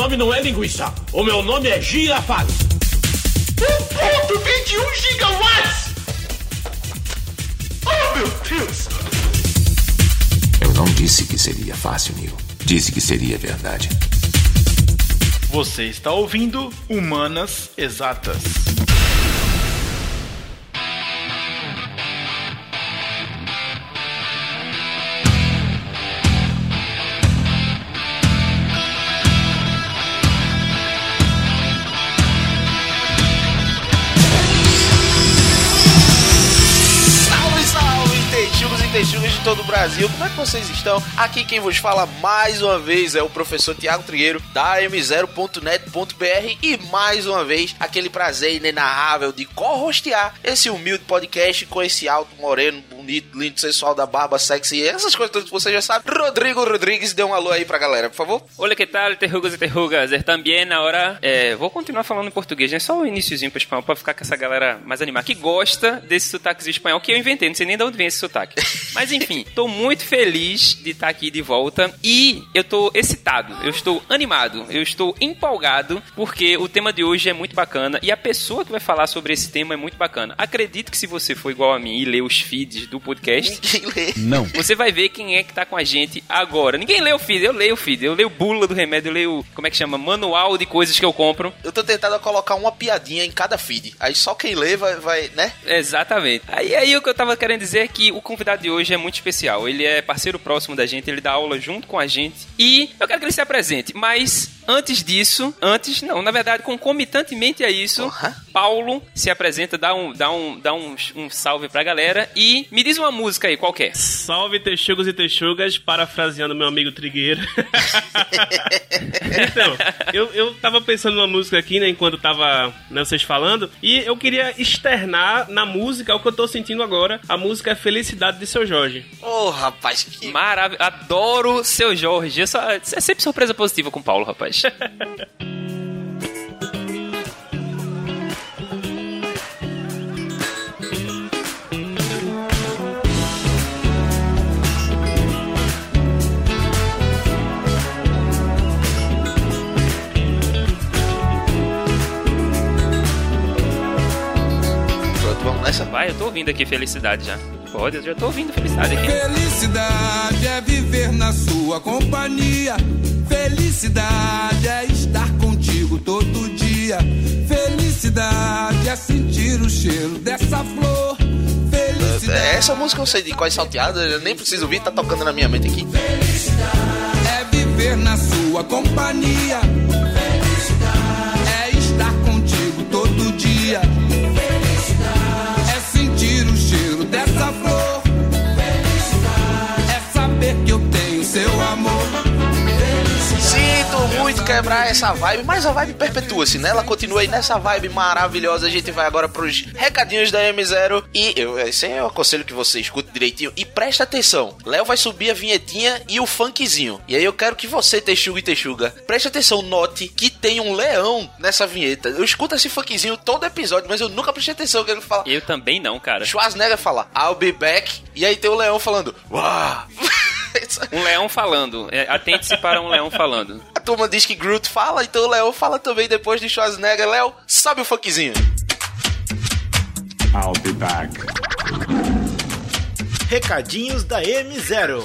nome não é linguiça. O meu nome é Girafales. 1.21 gigawatts! Oh, meu Deus! Eu não disse que seria fácil, Neil. Disse que seria verdade. Você está ouvindo Humanas Exatas. Brasil. Como é que vocês estão? Aqui quem vos fala mais uma vez é o professor Tiago Trigueiro da m0.net.br e mais uma vez aquele prazer inenarrável de co-hostear esse humilde podcast com esse alto, moreno, bonito, lindo, sensual da barba, sexy, essas coisas todas que você já sabe. Rodrigo Rodrigues, dê um alô aí pra galera, por favor. Hola, ¿qué tal, terrugas e terrugas? Eu também, agora, é, vou continuar falando em português, né? Só o iníciozinho para espanhol, pra ficar com essa galera mais animada, que gosta desse sotaque espanhol que eu inventei, não sei nem de onde vem esse sotaque. Mas enfim, tô muito feliz de estar aqui de volta e eu tô excitado, eu estou animado, eu estou empolgado, porque o tema de hoje é muito bacana e a pessoa que vai falar sobre esse tema é muito bacana. Acredito que se você for igual a mim e ler os feeds do podcast, Ninguém lê. Não. você vai ver quem é que tá com a gente agora. Ninguém lê o feed, eu leio o feed. Eu leio bula do remédio, eu leio, como é que chama? Manual de coisas que eu compro. Eu tô tentando colocar uma piadinha em cada feed. Aí só quem lê vai, vai né? Exatamente. Aí, aí o que eu tava querendo dizer é que o convidado de hoje é muito especial. Ele é parceiro próximo da gente, ele dá aula junto com a gente. E eu quero que ele se apresente. Mas antes disso, antes, não, na verdade, concomitantemente a isso, Porra. Paulo se apresenta, dá um, dá um, dá um, um salve pra galera e me diz uma música aí, qualquer. Salve texugos e texugas, parafraseando meu amigo Trigueiro. então, eu, eu tava pensando numa música aqui, né, enquanto tava né, vocês falando, e eu queria externar na música o que eu tô sentindo agora. A música é Felicidade de Seu Jorge. Ô, rapaz, que Maravilha. Adoro seu Jorge. Eu só- é sempre surpresa positiva com o Paulo, rapaz. Nessa. Vai, eu tô ouvindo aqui felicidade já. Pode, eu já tô ouvindo felicidade aqui. Felicidade é viver na sua companhia. Felicidade é estar contigo todo dia. Felicidade é sentir o cheiro dessa flor. Felicidade Essa música eu sei de quais salteadas, eu nem preciso ouvir, tá tocando na minha mente aqui. é viver na sua companhia. Muito quebrar essa vibe, mas a vibe perpetua-se, né? Ela continua aí nessa vibe maravilhosa. A gente vai agora pros recadinhos da M0 e eu, esse aí eu aconselho que você escute direitinho e presta atenção. Léo vai subir a vinhetinha e o funkzinho. E aí eu quero que você, Texuga e Texuga, preste atenção, note que tem um leão nessa vinheta. Eu escuto esse funkzinho todo episódio, mas eu nunca prestei atenção que ele fala. Eu também não, cara. Schwarzenegger fala, I'll be back. E aí tem o leão falando, uau. Um leão falando. É, Atente-se para um leão falando. A turma diz que Groot fala, então o Léo fala também depois de Schwarzenegger. Léo, sobe o funkzinho. I'll be back. Recadinhos da M0.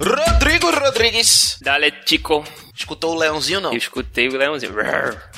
Rodrigo Rodrigues. Dale, Chico. Escutou o leãozinho, não? Eu escutei o leãozinho.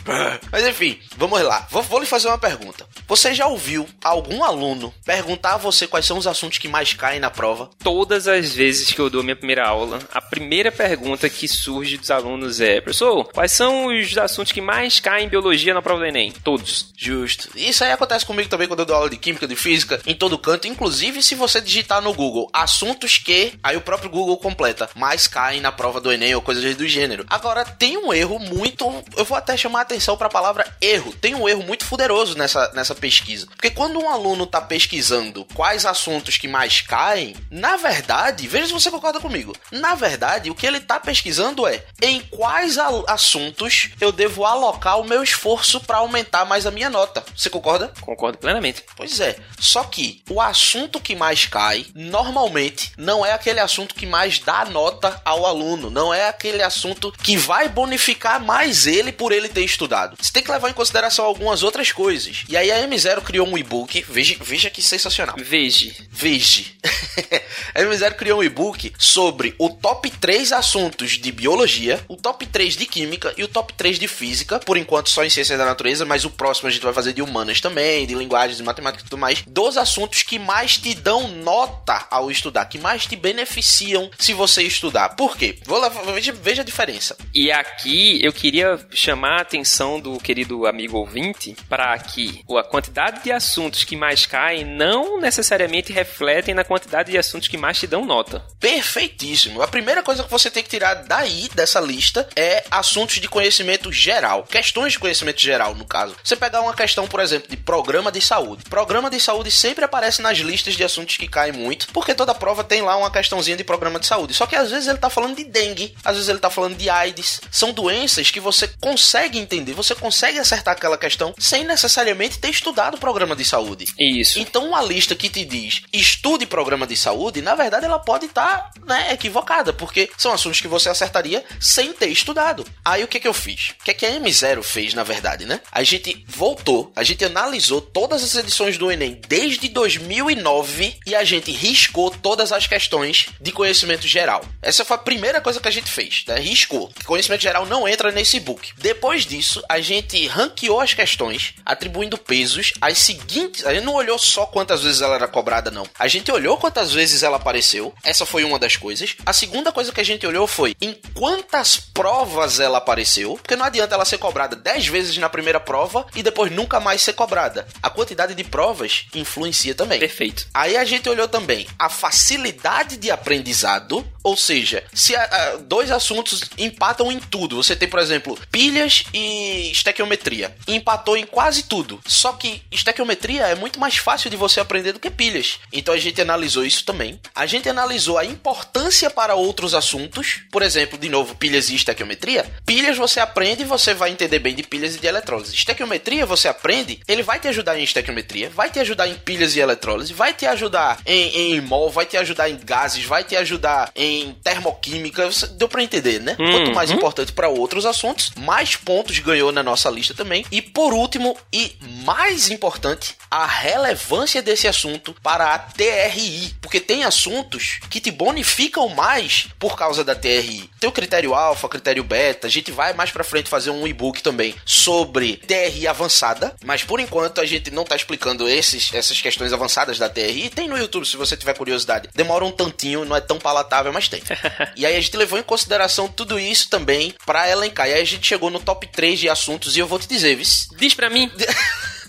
Mas enfim, vamos lá. Vou, vou lhe fazer uma pergunta. Você já ouviu algum aluno perguntar a você quais são os assuntos que mais caem na prova? Todas as vezes que eu dou minha primeira aula, a primeira pergunta que surge dos alunos é: professor, quais são os assuntos que mais caem em biologia na prova do Enem? Todos. Justo. Isso aí acontece comigo também quando eu dou aula de química, de física, em todo canto. Inclusive, se você digitar no Google assuntos que, aí o próprio Google completa, mais caem na prova do Enem ou coisas do gênero. Agora, tem um erro muito, eu vou até chamar atenção para a palavra erro. Tem um erro muito fuderoso nessa, nessa pesquisa. Porque quando um aluno tá pesquisando quais assuntos que mais caem, na verdade, veja se você concorda comigo. Na verdade, o que ele tá pesquisando é em quais assuntos eu devo alocar o meu esforço para aumentar mais a minha nota. Você concorda? Concordo plenamente. Pois é, só que o assunto que mais cai, normalmente, não é aquele assunto que mais dá nota ao aluno, não é aquele assunto que vai bonificar mais ele por ele ter estudado. Você tem que levar em consideração algumas outras coisas. E aí a M0 criou um e-book, veja, veja que sensacional. Veja. Veja. a M0 criou um e-book sobre o top 3 assuntos de biologia, o top 3 de química e o top 3 de física, por enquanto só em ciências da natureza, mas o próximo a gente vai fazer de humanas também, de linguagens, de matemática e tudo mais, dos assuntos que mais te dão nota ao estudar, que mais te beneficiam se você estudar. Por quê? Vou levar, veja, veja a diferença. E aqui eu queria chamar a atenção do querido amigo ouvinte para que a quantidade de assuntos que mais caem não necessariamente refletem na quantidade de assuntos que mais te dão nota. Perfeitíssimo. A primeira coisa que você tem que tirar daí, dessa lista, é assuntos de conhecimento geral. Questões de conhecimento geral, no caso. Você pegar uma questão, por exemplo, de programa de saúde. Programa de saúde sempre aparece nas listas de assuntos que caem muito, porque toda prova tem lá uma questãozinha de programa de saúde. Só que às vezes ele tá falando de dengue, às vezes ele tá falando de AIDS. São doenças que você consegue entender, você consegue acertar aquela questão sem necessariamente ter estudado o programa de saúde. Isso. Então, uma lista que te diz estude programa de saúde, na verdade, ela pode estar né, equivocada, porque são assuntos que você acertaria sem ter estudado. Aí, o que, que eu fiz? O que, que a M0 fez, na verdade, né? A gente voltou, a gente analisou todas as edições do Enem desde 2009 e a gente riscou todas as questões de conhecimento geral. Essa foi a primeira coisa que a gente fez, né? Riscou. Conhecimento geral não entra nesse book. Depois disso, a gente ranqueou as questões, atribuindo pesos às seguintes. A gente não olhou só quantas vezes ela era cobrada, não. A gente olhou quantas vezes ela apareceu. Essa foi uma das coisas. A segunda coisa que a gente olhou foi em quantas provas ela apareceu. Porque não adianta ela ser cobrada 10 vezes na primeira prova e depois nunca mais ser cobrada. A quantidade de provas influencia também. Perfeito. Aí a gente olhou também a facilidade de aprendizado, ou seja, se a- a- dois assuntos empatam em tudo. Você tem, por exemplo, pilhas e estequiometria. Empatou em quase tudo. Só que estequiometria é muito mais fácil de você aprender do que pilhas. Então a gente analisou isso também. A gente analisou a importância para outros assuntos. Por exemplo, de novo, pilhas e estequiometria. Pilhas você aprende e você vai entender bem de pilhas e de eletrólise. Estequiometria você aprende, ele vai te ajudar em estequiometria, vai te ajudar em pilhas e eletrólise, vai te ajudar em, em mol, vai te ajudar em gases, vai te ajudar em termoquímica. Deu pra entender, né? Quanto mais importante para outros assuntos, mais pontos ganhou na nossa lista também. E por último, e mais importante, a relevância desse assunto para a TRI. Porque tem assuntos que te bonificam mais por causa da TRI. Tem o critério alfa, critério beta. A gente vai mais pra frente fazer um e-book também sobre TRI avançada. Mas por enquanto a gente não tá explicando esses, essas questões avançadas da TRI. Tem no YouTube se você tiver curiosidade. Demora um tantinho, não é tão palatável, mas tem. e aí a gente levou em consideração tudo isso também pra elencar. E aí a gente chegou no top 3 de assuntos e eu vou te dizer, vice. Diz pra mim.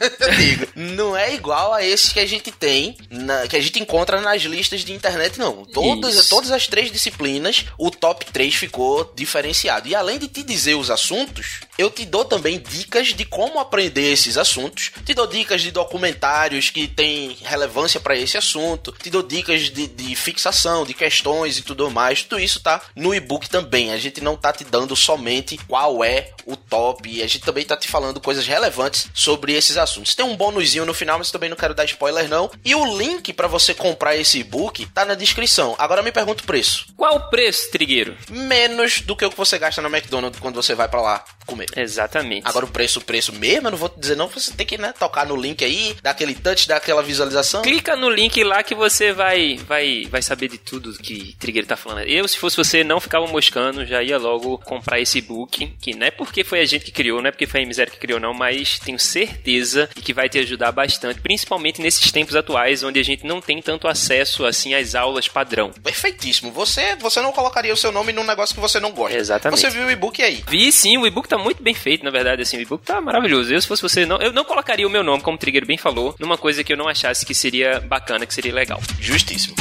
Digo, não é igual a esses que a gente tem, na- que a gente encontra nas listas de internet, não. Todas, Isso. todas as três disciplinas, o top 3 ficou diferenciado. E além de te dizer os assuntos, eu te dou também dicas de como aprender esses assuntos. Te dou dicas de documentários que têm relevância para esse assunto. Te dou dicas de, de fixação, de questões e tudo mais. Tudo isso tá no e-book também. A gente não tá te dando somente qual é o top. A gente também tá te falando coisas relevantes sobre esses assuntos. Tem um bônusinho no final, mas também não quero dar spoiler não. E o link para você comprar esse e-book tá na descrição. Agora me pergunta o preço. Qual o preço, Trigueiro? Menos do que o que você gasta no McDonald's quando você vai para lá comer. Exatamente. Agora o preço, o preço mesmo, eu não vou te dizer não, você tem que né, tocar no link aí, dar aquele touch, dar aquela visualização. Clica no link lá que você vai vai vai saber de tudo que Trigueiro tá falando. Eu, se fosse você, não ficava moscando, já ia logo comprar esse book, que não é porque foi a gente que criou, não é porque foi a M0 que criou não, mas tenho certeza que vai te ajudar bastante, principalmente nesses tempos atuais, onde a gente não tem tanto acesso, assim, às aulas padrão. Perfeitíssimo. Você, você não colocaria o seu nome num negócio que você não gosta. Exatamente. Você viu o e-book aí. Vi sim, o e-book tá muito bem feito, na verdade, assim, o e-book tá maravilhoso. Eu, se fosse você, não, eu não colocaria o meu nome, como o Trigueiro bem falou, numa coisa que eu não achasse que seria bacana, que seria legal. Justíssimo.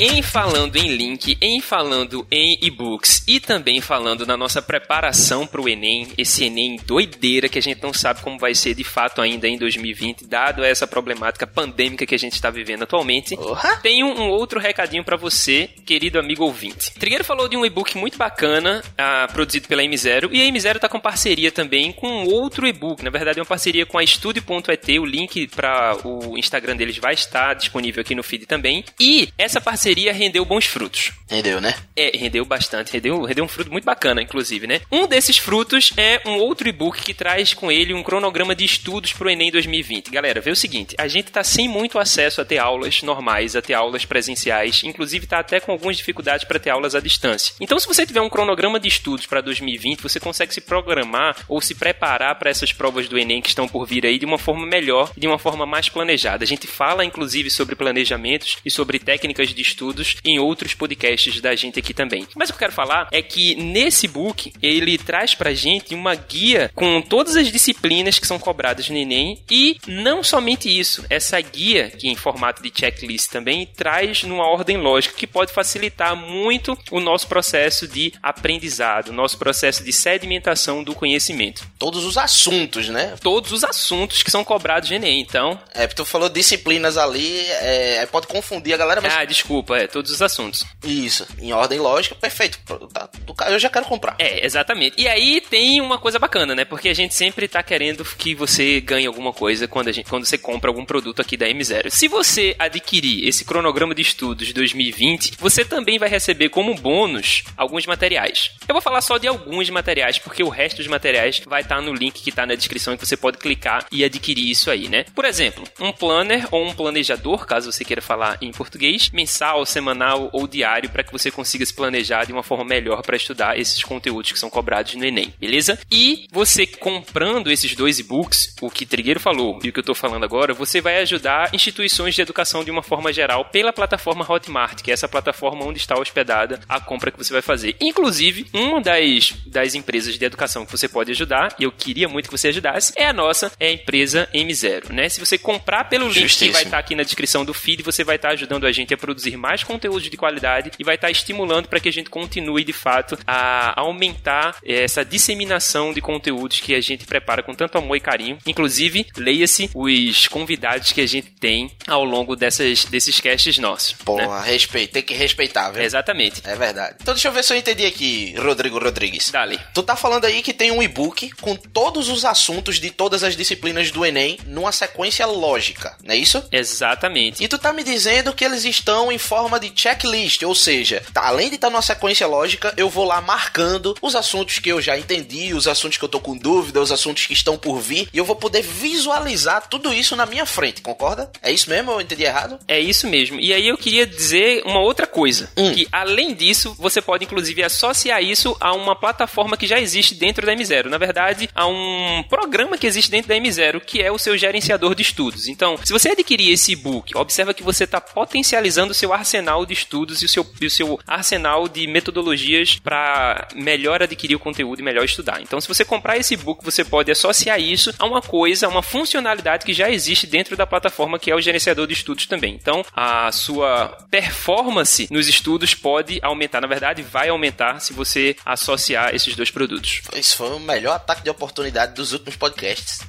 Em falando em link, em falando em e-books e também falando na nossa preparação para o Enem, esse Enem doideira que a gente não sabe como vai ser de fato ainda em 2020, dado essa problemática pandêmica que a gente está vivendo atualmente, Porra. tenho um outro recadinho para você, querido amigo ouvinte. Trigueiro falou de um e-book muito bacana, ah, produzido pela M0, e a M0 tá com parceria também com outro e-book, na verdade é uma parceria com a Estúdio.et, o link para o Instagram deles vai estar disponível aqui no feed também, e essa parceria rendeu bons frutos. Entendeu, né? É, rendeu bastante, rendeu, rendeu um fruto muito bacana, inclusive, né? Um desses frutos é um outro e-book que traz com ele um cronograma de estudos pro Enem 2020. Galera, vê o seguinte, a gente tá sem muito acesso a ter aulas normais, a ter aulas presenciais, inclusive tá até com algumas dificuldades para ter aulas à distância. Então, se você tiver um cronograma de estudos para 2020, você consegue se programar ou se preparar para essas provas do Enem que estão por vir aí de uma forma melhor, de uma forma mais planejada. A gente fala inclusive sobre planejamentos e sobre técnicas de estudos em outros podcasts da gente aqui também. Mas o que eu quero falar é que nesse book ele traz pra gente uma guia com todas as disciplinas que são cobradas no Enem e não somente isso, essa guia que em formato de checklist também traz numa ordem lógica que pode facilitar muito o nosso processo de aprendizado, nosso processo de sedimentação do conhecimento. Todos os assuntos, né? Todos os assuntos que são cobrados no Enem, então. É, porque tu falou disciplinas ali, é, pode confundir a galera, mas Ah, desculpa, é, todos os assuntos. isso, em ordem lógica, perfeito. Tá, eu já quero comprar. É, exatamente. E aí tem uma coisa bacana, né? Porque a gente sempre tá querendo que você ganhe alguma coisa quando, a gente, quando você compra algum produto aqui da M0. Se você adquirir esse cronograma de estudos 2020, você também vai receber como bônus alguns materiais. Eu vou falar só de alguns materiais, porque o resto dos materiais vai estar no link que tá na descrição e você pode clicar e adquirir isso aí, né? Por exemplo, um planner ou um planejador, caso você queira falar em português, mensal, semanal ou diário, para que você consiga se planejar de uma forma melhor para estudar esses conteúdos que são cobrados no Enem, beleza? E você comprando esses dois e-books, o que Trigueiro falou e o que eu tô falando agora, você vai ajudar instituições de educação de uma forma geral pela plataforma Hotmart, que é essa plataforma onde está hospedada a compra que você vai fazer. Inclusive, uma das, das empresas de educação que você pode ajudar, e eu queria muito que você ajudasse, é a nossa, é a empresa M0, né? Se você comprar pelo link que Justíssimo. vai estar aqui na descrição do feed, você vai estar ajudando a gente a produzir mais conteúdos de qualidade e vai estar estimulando para que a gente continue de fato a aumentar eh, essa disseminação de conteúdos que a gente prepara com tanto amor e carinho. Inclusive, leia-se os convidados que a gente tem ao longo dessas, desses casts nossos. né? Porra, respeito, tem que respeitar, velho. Exatamente. É verdade. Então deixa eu ver se eu entendi aqui, Rodrigo Rodrigues. Dali. Tu tá falando aí que tem um e-book com todos os assuntos de todas as disciplinas do Enem numa sequência lógica, não é isso? Exatamente. E tu tá me dizendo que eles estão em forma de checklist, ou seja, tá, além de estar numa sequência lógica, eu vou lá marcando os assuntos que eu já entendi, os assuntos que eu tô com dúvida, os assuntos que estão por vir, e eu vou poder visualizar tudo isso na minha frente, concorda? É isso mesmo? Eu entendi errado? É isso mesmo. E aí eu queria dizer uma outra coisa. Hum. Que além disso, você pode inclusive associar isso a uma plataforma que já existe dentro da M0. Na verdade, a um programa que existe dentro da M0, que é o seu gerenciador de estudos. Então, se você adquirir esse e-book, observa que você está potencializando o seu arsenal de estudos e o seu, e o seu arsenal de metodologias para melhor adquirir o conteúdo e melhor estudar. Então, se você comprar esse e-book, você pode associar isso a uma coisa, a uma funcionalidade que já existe dentro da plataforma, que é o gerenciador de estudos também. Então, a sua performance nos estudos pode aumentar. Na verdade, vai aumentar se você associar esses dois produtos. Isso foi o melhor ataque de oportunidade dos últimos podcasts.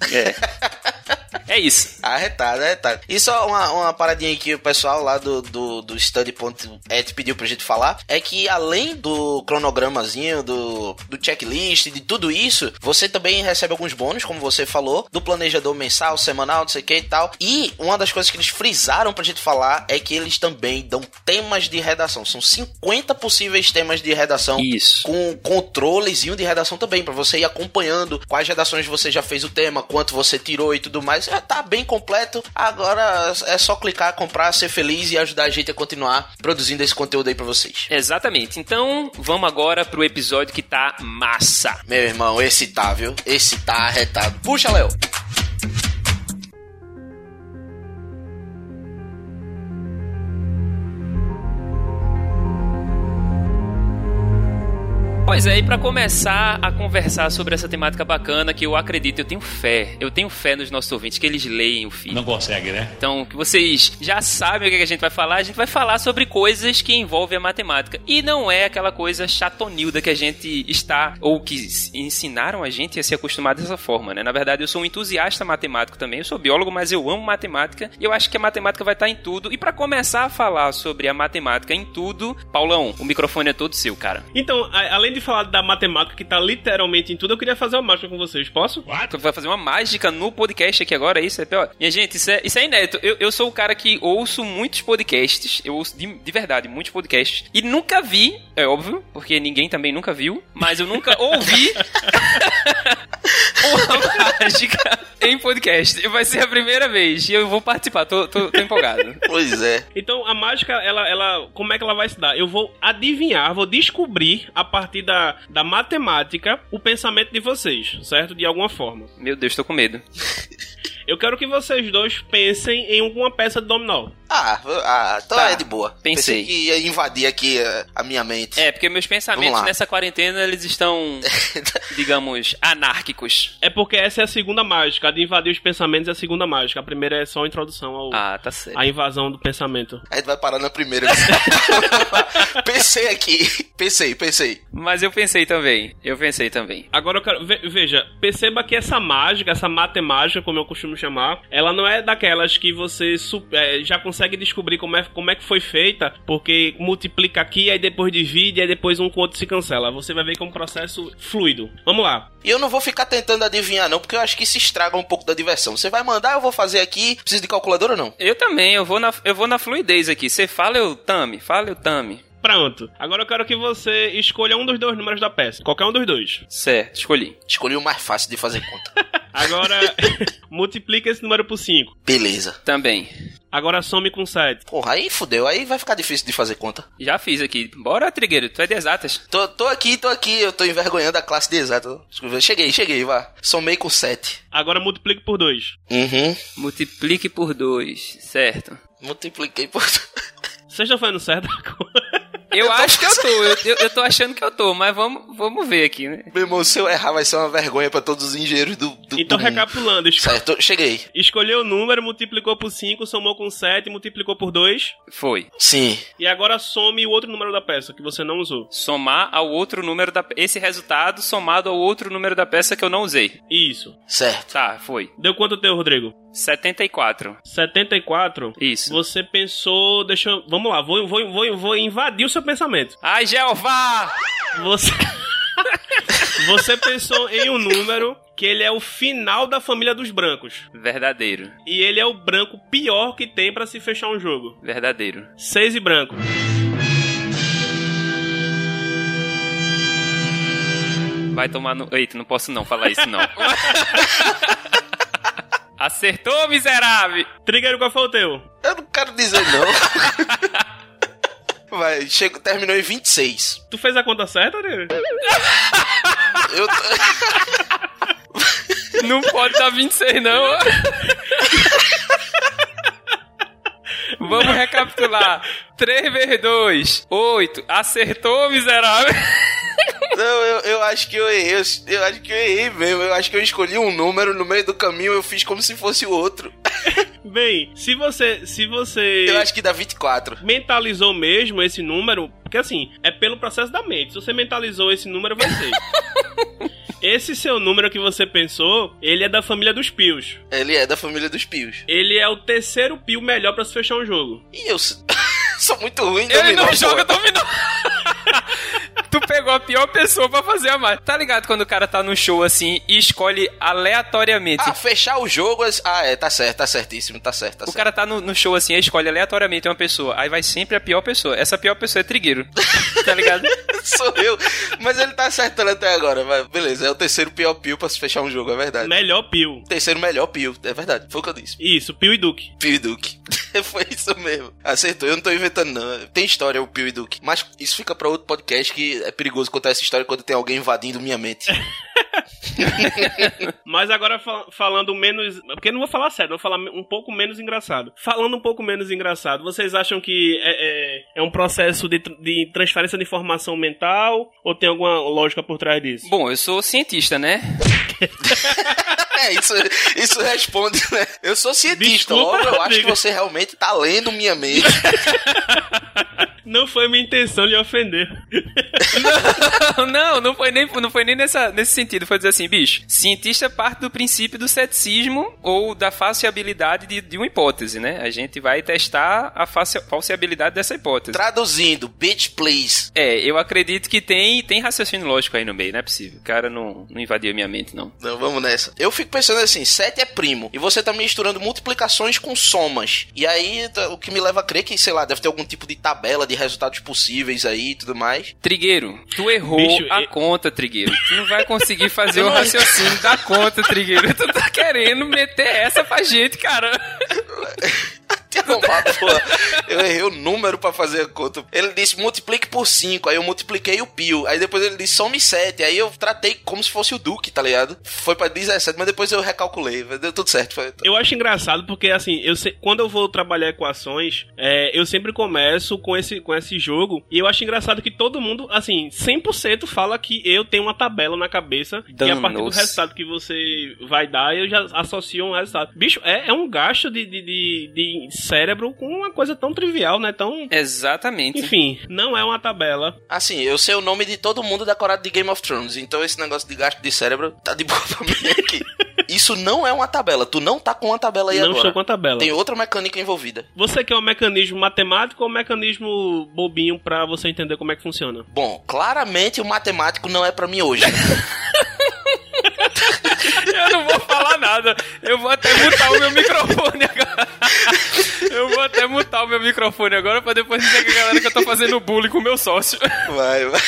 É isso. Arretado, arretado. E só uma, uma paradinha aí que o pessoal lá do, do, do Study.et pediu pra gente falar, é que além do cronogramazinho, do, do checklist, de tudo isso, você também recebe alguns bônus, como você falou, do planejador mensal, semanal, não sei o que e tal. E uma das coisas que eles frisaram pra gente falar é que eles também dão temas de redação. São 50 possíveis temas de redação Isso. com controlezinho de redação também, pra você ir acompanhando quais redações você já fez o tema, quanto você tirou e tudo mais. Já tá bem completo. Agora é só clicar, comprar, ser feliz e ajudar a gente a continuar produzindo esse conteúdo aí pra vocês. Exatamente. Então, vamos agora pro episódio que tá massa. Meu irmão, esse tá, viu? Esse tá arretado. Puxa, Léo. Pois é, e pra começar a conversar sobre essa temática bacana que eu acredito, eu tenho fé, eu tenho fé nos nossos ouvintes, que eles leem o feed. Não consegue, né? Então, que vocês já sabem o que a gente vai falar, a gente vai falar sobre coisas que envolvem a matemática. E não é aquela coisa chatonilda que a gente está, ou que ensinaram a gente a se acostumar dessa forma, né? Na verdade, eu sou um entusiasta matemático também, eu sou biólogo, mas eu amo matemática e eu acho que a matemática vai estar em tudo. E para começar a falar sobre a matemática em tudo, Paulão, o microfone é todo seu, cara. Então, além de falar da matemática que tá literalmente em tudo, eu queria fazer uma mágica com vocês, posso? Tu vai fazer uma mágica no podcast aqui agora, isso é pior. Minha gente, isso é, isso é inédito. Eu, eu sou o cara que ouço muitos podcasts, eu ouço de, de verdade muitos podcasts, e nunca vi, é óbvio, porque ninguém também nunca viu, mas eu nunca ouvi uma mágica em podcast. Vai ser a primeira vez e eu vou participar, tô, tô, tô empolgado. Pois é. Então, a mágica, ela, ela, como é que ela vai se dar? Eu vou adivinhar, vou descobrir a partir da, da matemática o pensamento de vocês, certo? De alguma forma. Meu Deus, tô com medo. Eu quero que vocês dois pensem em alguma peça de dominó. Ah, ah então Tá, é de boa. pensei. que ia invadir aqui eh, a minha mente. É, porque meus pensamentos nessa quarentena, eles estão, digamos, anárquicos. É porque essa é a segunda mágica. A de invadir os pensamentos é a segunda mágica. A primeira é só a introdução ao, Ah, tá certo. à invasão do pensamento. A gente vai parar na primeira. pensei aqui. Pensei, pensei. Mas eu pensei também. Eu pensei também. Agora eu quero. ve- veja, perceba que essa mágica, essa matemática, como eu costumo chamar, ela não é daquelas que você é, já consegue descobrir como é, como é que foi feita, porque multiplica aqui, aí depois divide, aí depois um com o outro se cancela. Você vai ver que é um processo fluido. Vamos lá. E eu não vou ficar tentando adivinhar, não, porque eu acho que isso estraga um pouco da diversão. Você vai mandar, eu vou fazer aqui. Precisa de calculadora ou não? Eu também, eu vou na, eu vou na fluidez aqui. Você fala, eu tame. Fala, eu tame. Pronto. Agora eu quero que você escolha um dos dois números da peça. Qualquer um dos dois. Certo, escolhi. Escolhi o mais fácil de fazer conta. Agora, multiplica esse número por 5. Beleza. Também. Agora some com 7. Porra, aí fudeu. Aí vai ficar difícil de fazer conta. Já fiz aqui. Bora, Trigueiro, tu é de exatas. Tô, tô aqui, tô aqui. Eu tô envergonhando a classe de exato. Cheguei, cheguei, vá. Somei com 7. Agora multiplique por 2. Uhum. Multiplique por 2. Certo. Multipliquei por. Vocês estão fazendo certo agora? Eu acho que eu tô. Eu, eu, eu tô achando que eu tô, mas vamos, vamos ver aqui, né? Meu irmão, se eu errar, vai ser uma vergonha pra todos os engenheiros do. do Então, do recapitulando. esco- Certo, cheguei. Escolheu o número, multiplicou por 5, somou com 7, multiplicou por 2. Foi. Sim. E agora some o outro número da peça que você não usou. Somar ao outro número da Esse resultado somado ao outro número da peça que eu não usei. Isso. Certo. Tá, foi. Deu quanto teu, Rodrigo? 74. 74. Isso. Você pensou. Deixa eu. Vamos lá, vou, vou, vou, vou invadir o seu pensamento. Ai, Jeová! Você. você pensou em um número que ele é o final da família dos brancos. Verdadeiro. E ele é o branco pior que tem pra se fechar um jogo. Verdadeiro. 6 e branco. Vai tomar no. Eita, não posso não falar isso não. Acertou, miserável! Trigueiro, qual foi o teu? Eu não quero dizer não. Vai, chego, terminou em 26. Tu fez a conta certa, né? Eu, Não pode dar 26, não. Vamos recapitular. 3 vezes 2, 8. Acertou, miserável. Não, eu, eu acho que eu errei. Eu, eu acho que eu errei mesmo. Eu acho que eu escolhi um número no meio do caminho, eu fiz como se fosse o outro. Bem, se você. Se você. Eu acho que dá 24. mentalizou mesmo esse número, porque assim, é pelo processo da mente. Se você mentalizou esse número, vai ser. esse seu número que você pensou, ele é da família dos pios. Ele é da família dos pios. Ele é o terceiro pio melhor pra se fechar um jogo. E eu sou muito ruim em Ele dominó, não joga dominó. tu pegou a pior pessoa pra fazer a mais. Tá ligado quando o cara tá no show assim e escolhe aleatoriamente? Ah, fechar o jogo. Ah, é, tá certo, tá certíssimo, tá certo, tá O certo. cara tá no, no show assim, aí escolhe aleatoriamente uma pessoa. Aí vai sempre a pior pessoa. Essa pior pessoa é trigueiro. tá ligado? Sou eu. Mas ele tá acertando até agora. Mas beleza, é o terceiro pior pio pra se fechar um jogo, é verdade. Melhor pio. Terceiro melhor pio, é verdade. Foi o que eu disse. Isso, pio e duque. Pio e Duque. Foi isso mesmo. Acertou, eu não tô inventando, não. Tem história o Pio e Duque. Mas isso fica pra outro podcast que é perigoso contar essa história quando tem alguém invadindo minha mente. Mas agora fal- falando menos. Porque eu não vou falar sério, vou falar um pouco menos engraçado. Falando um pouco menos engraçado, vocês acham que é, é, é um processo de, de transferência de informação mental? Ou tem alguma lógica por trás disso? Bom, eu sou cientista, né? É, isso, isso responde, né? Eu sou cientista, Desculpa, logo eu acho que você realmente tá lendo minha mente. Não foi minha intenção lhe ofender. não, não foi nem, não foi nem nessa, nesse sentido. Foi dizer assim, bicho, cientista parte do princípio do ceticismo ou da falseabilidade de, de uma hipótese, né? A gente vai testar a falseabilidade dessa hipótese. Traduzindo, bitch please. É, eu acredito que tem, tem raciocínio lógico aí no meio, não é possível. O cara não, não invadiu a minha mente, não. Não, vamos nessa. Eu fico pensando assim, 7 é primo, e você tá misturando multiplicações com somas. E aí, tá- o que me leva a crer que, sei lá, deve ter algum tipo de tabela de resultados possíveis aí e tudo mais. Trigueiro, tu errou Bicho, a e- conta, Trigueiro. Tu não vai conseguir fazer o raciocínio da conta, Trigueiro. Tu tá querendo meter essa pra gente, cara. Porra. Eu errei o número pra fazer a conta. Ele disse multiplique por 5, aí eu multipliquei o pio. Aí depois ele disse some 7, aí eu tratei como se fosse o Duque, tá ligado? Foi pra 17, mas depois eu recalculei. Deu tudo certo. Foi... Eu acho engraçado porque, assim, eu se- quando eu vou trabalhar equações, é, eu sempre começo com esse, com esse jogo. E eu acho engraçado que todo mundo, assim, 100% fala que eu tenho uma tabela na cabeça. E a partir do resultado que você vai dar, eu já associo um resultado. Bicho, é, é um gasto de, de, de, de cérebro com uma coisa tão trivial, né? Tão. Exatamente. Enfim, não é uma tabela. Assim, eu sei o nome de todo mundo decorado de Game of Thrones, então esse negócio de gasto de cérebro tá de boa pra mim aqui. Isso não é uma tabela, tu não tá com uma tabela aí não agora. estou com a tabela. Tem outra mecânica envolvida. Você quer um mecanismo matemático ou um mecanismo bobinho pra você entender como é que funciona? Bom, claramente o matemático não é pra mim hoje. Eu não vou nada. Eu vou até mutar o meu microfone agora. Eu vou até mutar o meu microfone agora pra depois dizer que a galera que eu tô fazendo bullying com o meu sócio. Vai, vai.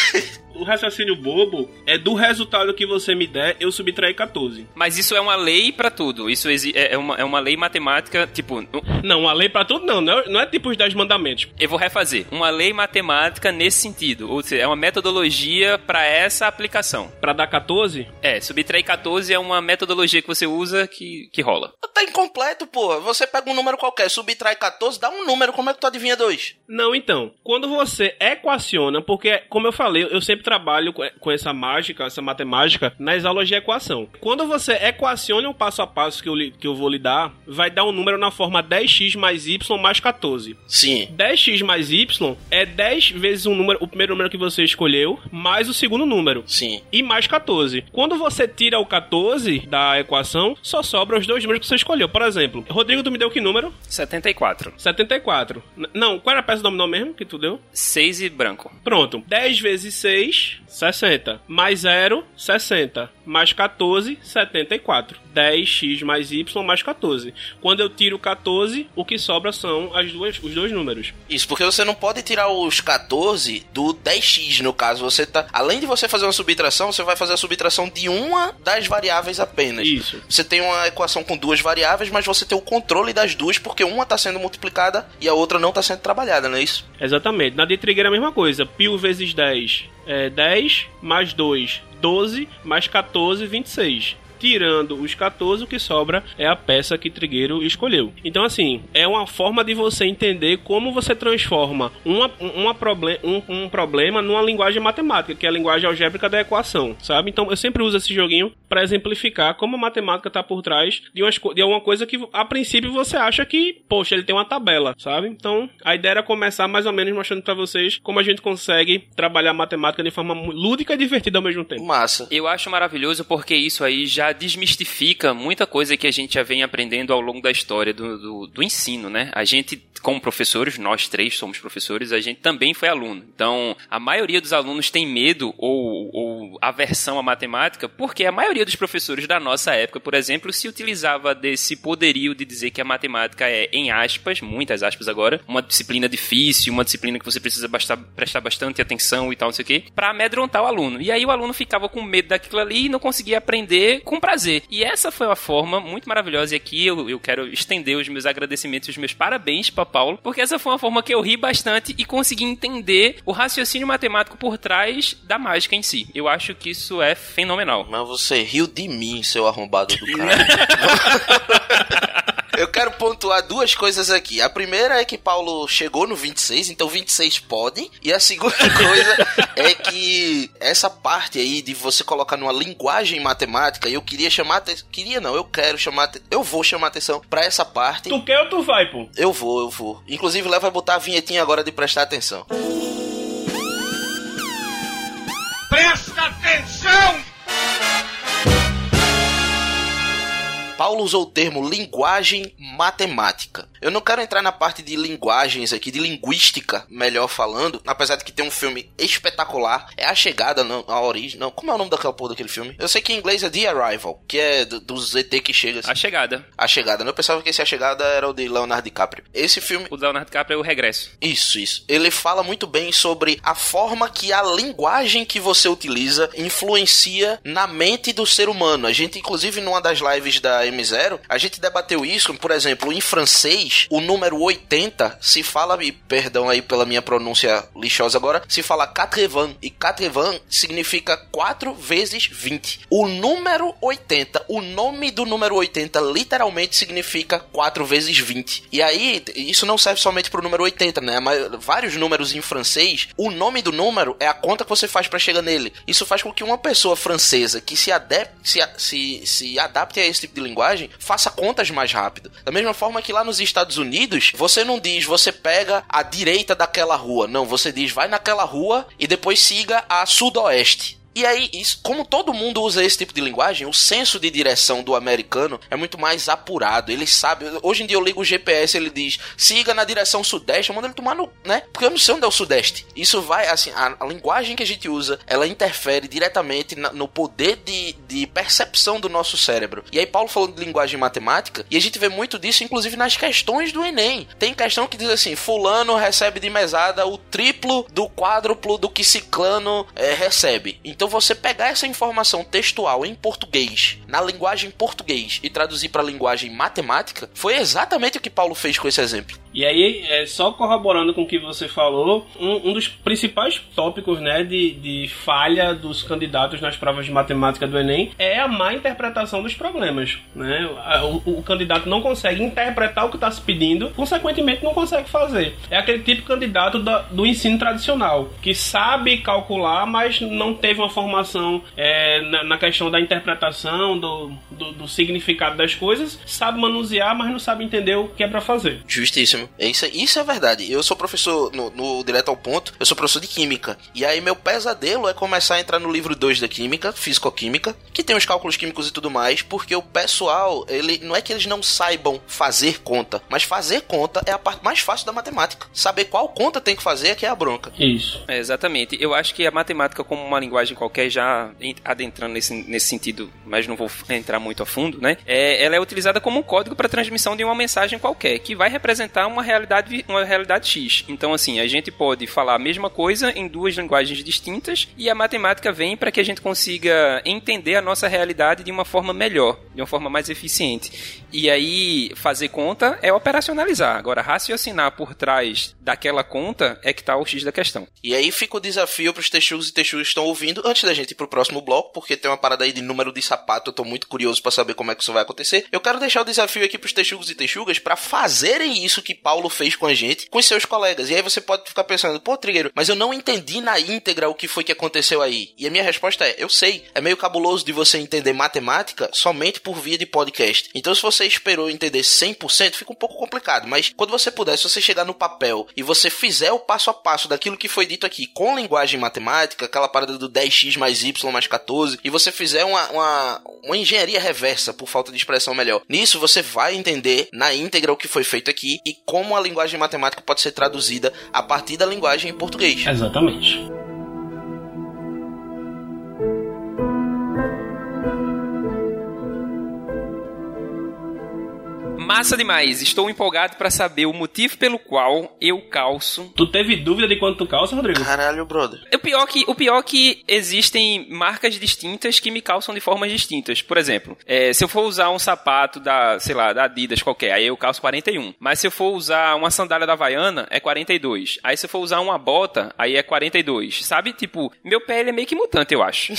O raciocínio bobo é do resultado que você me der, eu subtrair 14. Mas isso é uma lei pra tudo. Isso é é uma, é uma lei matemática, tipo, Não, a lei pra tudo não, não é, não é tipo os 10 mandamentos. eu vou refazer. Uma lei matemática nesse sentido. Ou seja, é uma metodologia pra essa aplicação. Pra dar 14? É, subtrair 14 é uma metodologia que você usa que, que rola. Tá incompleto, pô. Você pega um número qualquer, subtrai 14, dá um número, como é que tu adivinha dois? Não, então. Quando você equaciona, porque, como eu falei, eu sempre trabalho com- essa mágica, essa matemática, nas aulas de equação. Quando você equaciona o passo a passo que eu, que eu vou lhe dar, vai dar um número na forma 10x mais y mais 14. Sim. 10x mais y é 10 vezes um número, o primeiro número que você escolheu, mais o segundo número. Sim. E mais 14. Quando você tira o 14 da equação, só sobra os dois números que você escolheu. Por exemplo, Rodrigo, tu me deu que número? 74. 74. N- não, qual era a peça dominó mesmo que tu deu? 6 e branco. Pronto. 10 vezes 6, 60. Mais 0, 60. Mais 14, 74. 10x mais y mais 14. Quando eu tiro 14, o que sobra são as duas, os dois números. Isso, porque você não pode tirar os 14 do 10x, no caso. Você tá. Além de você fazer uma subtração, você vai fazer a subtração de uma das variáveis apenas. Isso. Você tem uma equação com duas variáveis, mas você tem o controle das duas, porque uma tá sendo multiplicada e a outra não tá sendo trabalhada, não é isso? Exatamente. Na de trigger é a mesma coisa. Π vezes 10 é 10, mais 2, 12, mais 14, 26. Tirando os 14, o que sobra é a peça que Trigueiro escolheu. Então, assim, é uma forma de você entender como você transforma uma, uma proble um, um problema numa linguagem matemática, que é a linguagem algébrica da equação, sabe? Então, eu sempre uso esse joguinho para exemplificar como a matemática está por trás de, umas, de alguma coisa que, a princípio, você acha que, poxa, ele tem uma tabela, sabe? Então, a ideia era começar mais ou menos mostrando para vocês como a gente consegue trabalhar matemática de forma lúdica e divertida ao mesmo tempo. Massa. Eu acho maravilhoso porque isso aí já desmistifica muita coisa que a gente já vem aprendendo ao longo da história do, do, do ensino, né? A gente, como professores, nós três somos professores, a gente também foi aluno. Então, a maioria dos alunos tem medo ou, ou aversão à matemática porque a maioria dos professores da nossa época, por exemplo, se utilizava desse poderio de dizer que a matemática é, em aspas, muitas aspas agora, uma disciplina difícil, uma disciplina que você precisa bastar- prestar bastante atenção e tal, não sei o quê, pra amedrontar o aluno. E aí o aluno ficava com medo daquilo ali e não conseguia aprender com prazer. E essa foi uma forma muito maravilhosa. E aqui eu, eu quero estender os meus agradecimentos e os meus parabéns pra Paulo, porque essa foi uma forma que eu ri bastante e consegui entender o raciocínio matemático por trás da mágica em si. Eu acho que isso é fenomenal. Mas você riu de mim, seu arrombado do caralho. Eu quero pontuar duas coisas aqui. A primeira é que Paulo chegou no 26, então 26 pode. E a segunda coisa é que essa parte aí de você colocar numa linguagem matemática, eu queria chamar atenção. Queria não, eu quero chamar atenção. Eu vou chamar atenção pra essa parte. Tu quer ou tu vai, pô? Eu vou, eu vou. Inclusive, Léo vai botar a vinhetinha agora de prestar atenção. Presta atenção! Paulo usou o termo linguagem matemática. Eu não quero entrar na parte de linguagens aqui, de linguística, melhor falando, apesar de que tem um filme espetacular. É A Chegada, não, a origem. Não, como é o nome daquela porra daquele filme? Eu sei que em inglês é The Arrival, que é do, do ZT que chega. Assim. A chegada. A Chegada. Eu pensava que esse A Chegada era o de Leonardo DiCaprio. Esse filme. O Leonardo DiCaprio é o regresso. Isso, isso. Ele fala muito bem sobre a forma que a linguagem que você utiliza influencia na mente do ser humano. A gente, inclusive, numa das lives da M0, a gente debateu isso, por exemplo, em francês, o número 80 se fala, e perdão aí pela minha pronúncia lixosa agora, se fala 80, e 80 significa 4 vezes 20. O número 80, o nome do número 80 literalmente significa 4 vezes 20. E aí, isso não serve somente pro número 80, né? Mas vários números em francês, o nome do número é a conta que você faz para chegar nele. Isso faz com que uma pessoa francesa que se, adep se, se, se adapte a esse tipo de linguagem faça contas mais rápido. Da mesma forma que lá nos Estados Unidos, você não diz você pega a direita daquela rua. Não, você diz vai naquela rua e depois siga a sudoeste. E aí, isso, como todo mundo usa esse tipo de linguagem, o senso de direção do americano é muito mais apurado. Ele sabe. Hoje em dia eu ligo o GPS, ele diz siga na direção sudeste, eu mando ele tomar no. né? Porque eu não sei onde é o sudeste. Isso vai, assim, a, a linguagem que a gente usa, ela interfere diretamente na, no poder de, de percepção do nosso cérebro. E aí, Paulo falou de linguagem matemática, e a gente vê muito disso, inclusive nas questões do Enem. Tem questão que diz assim: Fulano recebe de mesada o triplo do quádruplo do que Ciclano é, recebe. Então você pegar essa informação textual em português, na linguagem português e traduzir para a linguagem matemática, foi exatamente o que Paulo fez com esse exemplo. E aí, é, só corroborando com o que você falou, um, um dos principais tópicos né, de, de falha dos candidatos nas provas de matemática do Enem é a má interpretação dos problemas. Né? O, o candidato não consegue interpretar o que está se pedindo, consequentemente não consegue fazer. É aquele tipo de candidato da, do ensino tradicional, que sabe calcular, mas não teve uma formação é, na, na, questão da interpretação, do, do, do significado das coisas, sabe manusear, mas não sabe entender o que é para fazer. Justíssimo. É isso, isso é verdade. Eu sou professor, no, no, Direto ao Ponto, eu sou professor de Química. E aí meu pesadelo é começar a entrar no livro 2 da Química, Físico-Química, que tem os cálculos químicos e tudo mais, porque o pessoal, ele não é que eles não saibam fazer conta, mas fazer conta é a parte mais fácil da matemática. Saber qual conta tem que fazer é que é a bronca. Isso. É, exatamente. Eu acho que a matemática, como uma linguagem qualquer, já adentrando nesse, nesse sentido, mas não vou entrar muito a fundo, né? É, ela é utilizada como um código para transmissão de uma mensagem qualquer, que vai representar uma realidade, uma realidade X. Então, assim, a gente pode falar a mesma coisa em duas linguagens distintas e a matemática vem para que a gente consiga entender a nossa realidade de uma forma melhor, de uma forma mais eficiente. E aí, fazer conta é operacionalizar. Agora, raciocinar por trás daquela conta é que tá o X da questão. E aí fica o desafio para os texugos e texugos que estão ouvindo, antes da gente ir pro próximo bloco, porque tem uma parada aí de número de sapato, eu tô muito curioso para saber como é que isso vai acontecer. Eu quero deixar o desafio aqui pros texugos e texugas para fazerem isso que Paulo fez com a gente, com seus colegas. E aí você pode ficar pensando, pô, Trigueiro, mas eu não entendi na íntegra o que foi que aconteceu aí. E a minha resposta é, eu sei. É meio cabuloso de você entender matemática somente por via de podcast. Então se você esperou entender 100%, fica um pouco complicado. Mas quando você puder, se você chegar no papel e você fizer o passo a passo daquilo que foi dito aqui com linguagem matemática, aquela parada do 10x mais y mais 14, e você fizer uma, uma, uma engenharia reversa, por falta de expressão melhor, nisso você vai entender na íntegra o que foi feito aqui e como a linguagem matemática pode ser traduzida a partir da linguagem em português. Exatamente. Massa demais. Estou empolgado pra saber o motivo pelo qual eu calço. Tu teve dúvida de quanto tu calça, Rodrigo? Caralho, brother. O pior que o pior que existem marcas distintas que me calçam de formas distintas. Por exemplo, é, se eu for usar um sapato da, sei lá, da Adidas qualquer, aí eu calço 41. Mas se eu for usar uma sandália da Havaiana, é 42. Aí se eu for usar uma bota, aí é 42. Sabe? Tipo, meu pé ele é meio que mutante, eu acho.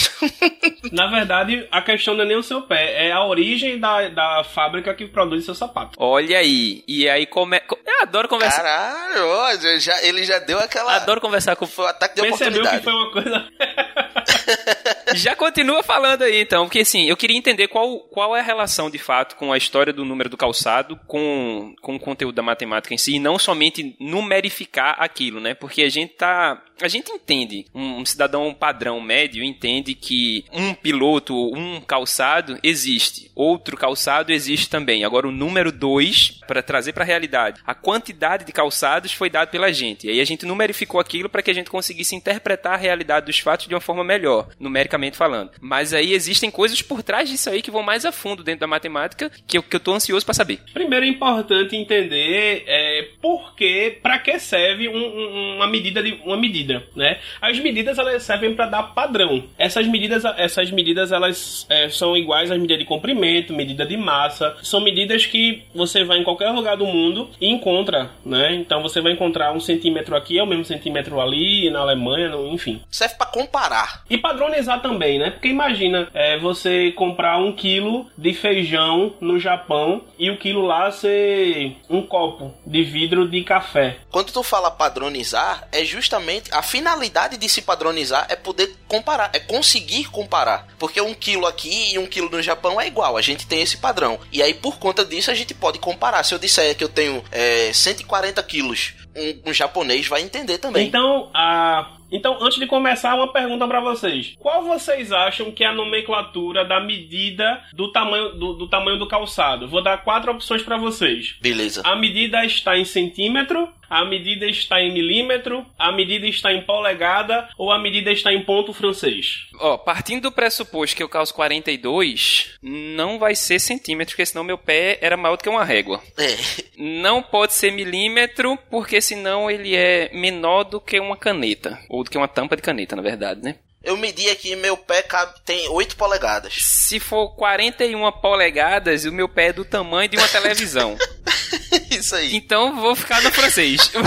Na verdade, a questão não é nem o seu pé, é a origem da, da fábrica que produz seu sapato. Olha aí. E aí come... Eu adoro conversar. Caralho, ó, já- ele já deu aquela. Adoro conversar com Foi o ataque de Percebeu oportunidade. que foi uma coisa. Já continua falando aí, então, porque assim, eu queria entender qual, qual é a relação, de fato, com a história do número do calçado com, com o conteúdo da matemática em si, e não somente numerificar aquilo, né? Porque a gente tá. A gente entende, um, um cidadão padrão médio entende que um piloto, um calçado existe, outro calçado existe também. Agora, o número 2, para trazer para a realidade, a quantidade de calçados foi dado pela gente. E aí a gente numerificou aquilo para que a gente conseguisse interpretar a realidade dos fatos de uma forma melhor, numericamente falando. Mas aí existem coisas por trás disso aí que vão mais a fundo dentro da matemática que eu, que eu tô ansioso para saber. Primeiro é importante entender é, por que, para que serve um- um- uma medida de uma medida, né? As medidas elas servem para dar padrão. Essas medidas, essas medidas elas é, são iguais às medidas de comprimento, medida de massa. São medidas que você vai em qualquer lugar do mundo e encontra, né? Então você vai encontrar um centímetro aqui, é o mesmo centímetro ali, na Alemanha, no- enfim. Serve pra comparar. E padronizar também, né? Porque imagina é, você comprar um quilo de feijão no Japão e o quilo lá ser um copo de vidro de café. Quando tu fala padronizar, é justamente a finalidade de se padronizar é poder comparar, é conseguir comparar. Porque um quilo aqui e um quilo no Japão é igual, a gente tem esse padrão. E aí, por conta disso, a gente pode comparar. Se eu disser que eu tenho é, 140 quilos, um, um japonês vai entender também. Então, a então, antes de começar, uma pergunta pra vocês. Qual vocês acham que é a nomenclatura da medida do tamanho do, do tamanho do calçado? Vou dar quatro opções pra vocês. Beleza. A medida está em centímetro, a medida está em milímetro, a medida está em polegada ou a medida está em ponto francês? Ó, partindo do pressuposto que eu calço 42, não vai ser centímetro, porque senão meu pé era maior do que uma régua. É. Não pode ser milímetro, porque senão ele é menor do que uma caneta. Ou do que uma tampa de caneta, na verdade, né? Eu medi aqui, meu pé cabe, tem 8 polegadas. Se for 41 polegadas, o meu pé é do tamanho de uma televisão. Isso aí. Então vou ficar no francês.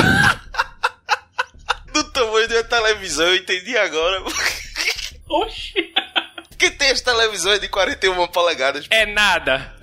Do tamanho de uma televisão, eu entendi agora. Oxi! que tem as televisões de 41 polegadas. É nada.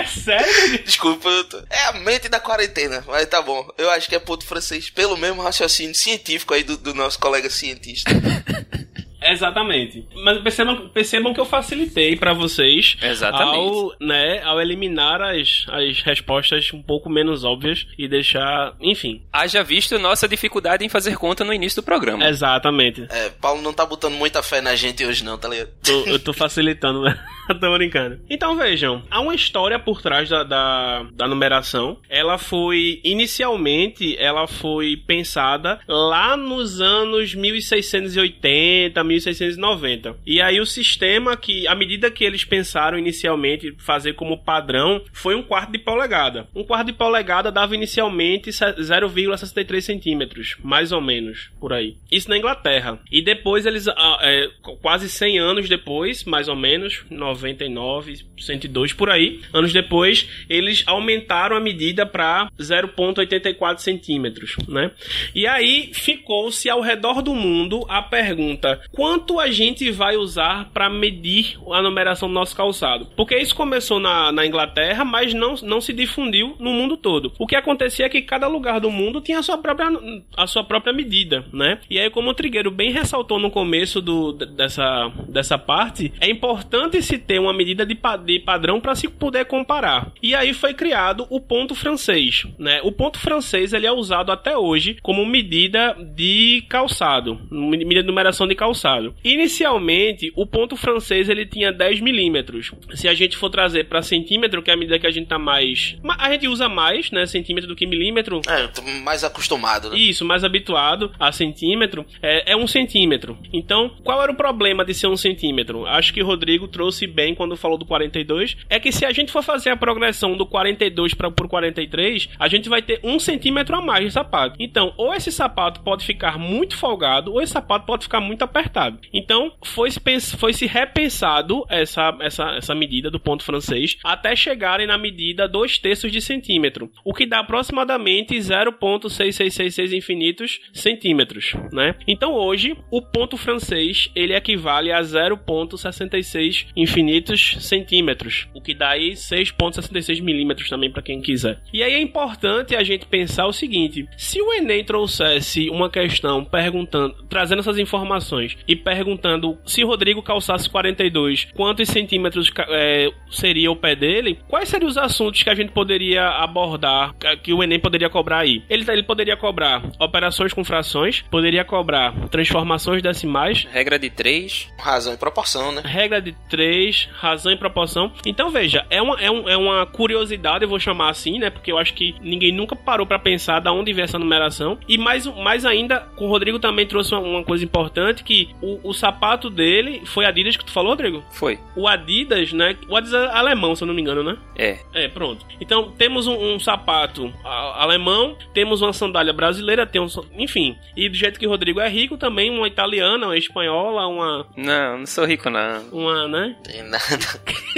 É sério? Desculpa, eu tô- é a mente da quarentena, mas tá bom. Eu acho que é ponto francês, pelo mesmo raciocínio científico aí do, do nosso colega cientista. Exatamente. Mas percebam, percebam que eu facilitei pra vocês Exatamente. ao, né, ao eliminar as, as respostas um pouco menos óbvias e deixar, enfim. Haja visto nossa dificuldade em fazer conta no início do programa. Exatamente. É, Paulo não tá botando muita fé na gente hoje não, tá ligado? Tô- eu tô facilitando, né? tô brincando. Então vejam, há uma história por trás da, da, da numeração. Ela foi, inicialmente, ela foi pensada lá nos anos 1680, 1690. E aí o sistema que, à medida que eles pensaram inicialmente fazer como padrão, foi um quarto de polegada. Um quarto de polegada dava inicialmente se- 0,63 centímetros, mais ou menos, por aí. Isso na Inglaterra. E depois eles, ah, é, qu- quase 100 anos depois, mais ou menos, 99, 102 por aí, anos depois, eles aumentaram a medida para 0,84 centímetros, né? E aí ficou-se ao redor do mundo a pergunta: quanto a gente vai usar para medir a numeração do nosso calçado? Porque isso começou na, na Inglaterra, mas não, não se difundiu no mundo todo. O que acontecia é que cada lugar do mundo tinha a sua própria, a sua própria medida, né? E aí, como o Trigueiro bem ressaltou no começo do, dessa, dessa parte, é importante se ter uma medida de, de padrão para se poder comparar. E aí foi criado o ponto francês, né? O ponto francês ele é usado até hoje como medida de calçado, medida de numeração de calçado. Inicialmente, o ponto francês ele tinha 10 milímetros. Se a gente for trazer para centímetro, que é a medida que a gente tá mais. A gente usa mais, né? Centímetro do que milímetro. É, tô mais acostumado, né? Isso, mais habituado a centímetro. É, é um centímetro. Então, qual era o problema de ser um centímetro? Acho que o Rodrigo trouxe bem quando falou do 42. É que se a gente for fazer a progressão do 42 para por 43, a gente vai ter um centímetro a mais de sapato. Então, ou esse sapato pode ficar muito folgado, ou esse sapato pode ficar muito apertado. Então, foi se, foi se repensado essa, essa, essa medida do ponto francês até chegarem na medida 2 terços de centímetro, o que dá aproximadamente 0,6666 infinitos centímetros, né? Então, hoje, o ponto francês ele equivale a 0,66 infinitos centímetros, o que dá aí 6,66 milímetros também para quem quiser. E aí é importante a gente pensar o seguinte: se o Enem trouxesse uma questão perguntando, trazendo essas informações e perguntando se Rodrigo calçasse 42, quantos centímetros é, seria o pé dele, quais seriam os assuntos que a gente poderia abordar, que o Enem poderia cobrar aí? Ele, ele poderia cobrar operações com frações, poderia cobrar transformações decimais. Regra de 3. Razão e proporção, né? Regra de 3, razão e proporção. Então veja, é uma, é, um, é uma curiosidade, eu vou chamar assim, né? Porque eu acho que ninguém nunca parou para pensar da onde vem essa numeração. E mais, mais ainda, o Rodrigo também trouxe uma, uma coisa importante, que o, o, sapato dele foi Adidas que tu falou, Rodrigo? Foi. O Adidas, né? O Adidas é alemão, se eu não me engano, né? É. É, pronto. Então, temos um, um sapato alemão, temos uma sandália brasileira, temos, enfim. E do jeito que o Rodrigo é rico, também uma italiana, uma espanhola, uma... Não, não sou rico, não. Uma, né? Tem nada.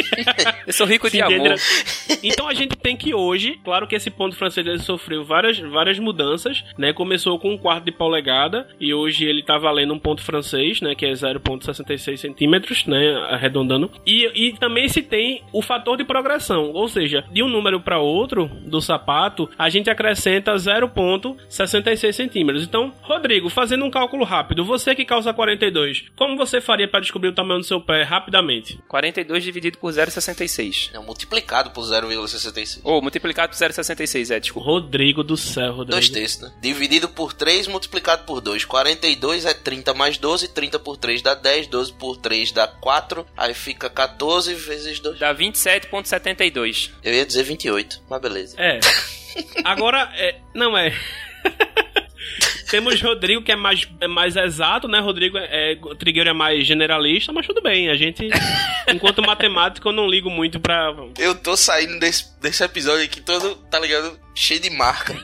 eu sou rico de amor. Então a gente tem que hoje, claro que esse ponto francês ele sofreu várias, várias mudanças, né? Começou com um quarto de polegada e hoje ele tá valendo um ponto francês, né? Que é 0,66 centímetros, né? Arredondando. E, e também se tem o fator de progressão, ou seja, de um número para outro do sapato, a gente acrescenta 0,66 centímetros. Então, Rodrigo, fazendo um cálculo rápido, você que calça 42, como você faria para descobrir o tamanho do seu pé rapidamente? 42 dividido por 0,66. É multiplicado por 0,66. Ou oh, multiplicado por 0,66, é, desculpa. Rodrigo do céu, Rodrigo. Dois terços, né? Dividido por 3, multiplicado por 2. 42 é 30 mais 12, 30 por 3 dá 10, 12 por 3 dá 4, aí fica 14 vezes 2. Dá 27,72. Eu ia dizer 28, mas beleza. É. Agora, é, não é. Temos Rodrigo, que é mais, é mais exato, né? Rodrigo é, é, Trigueiro é mais generalista, mas tudo bem. A gente, enquanto matemático, eu não ligo muito pra. Eu tô saindo desse, desse episódio aqui todo, tá ligado? Cheio de marca.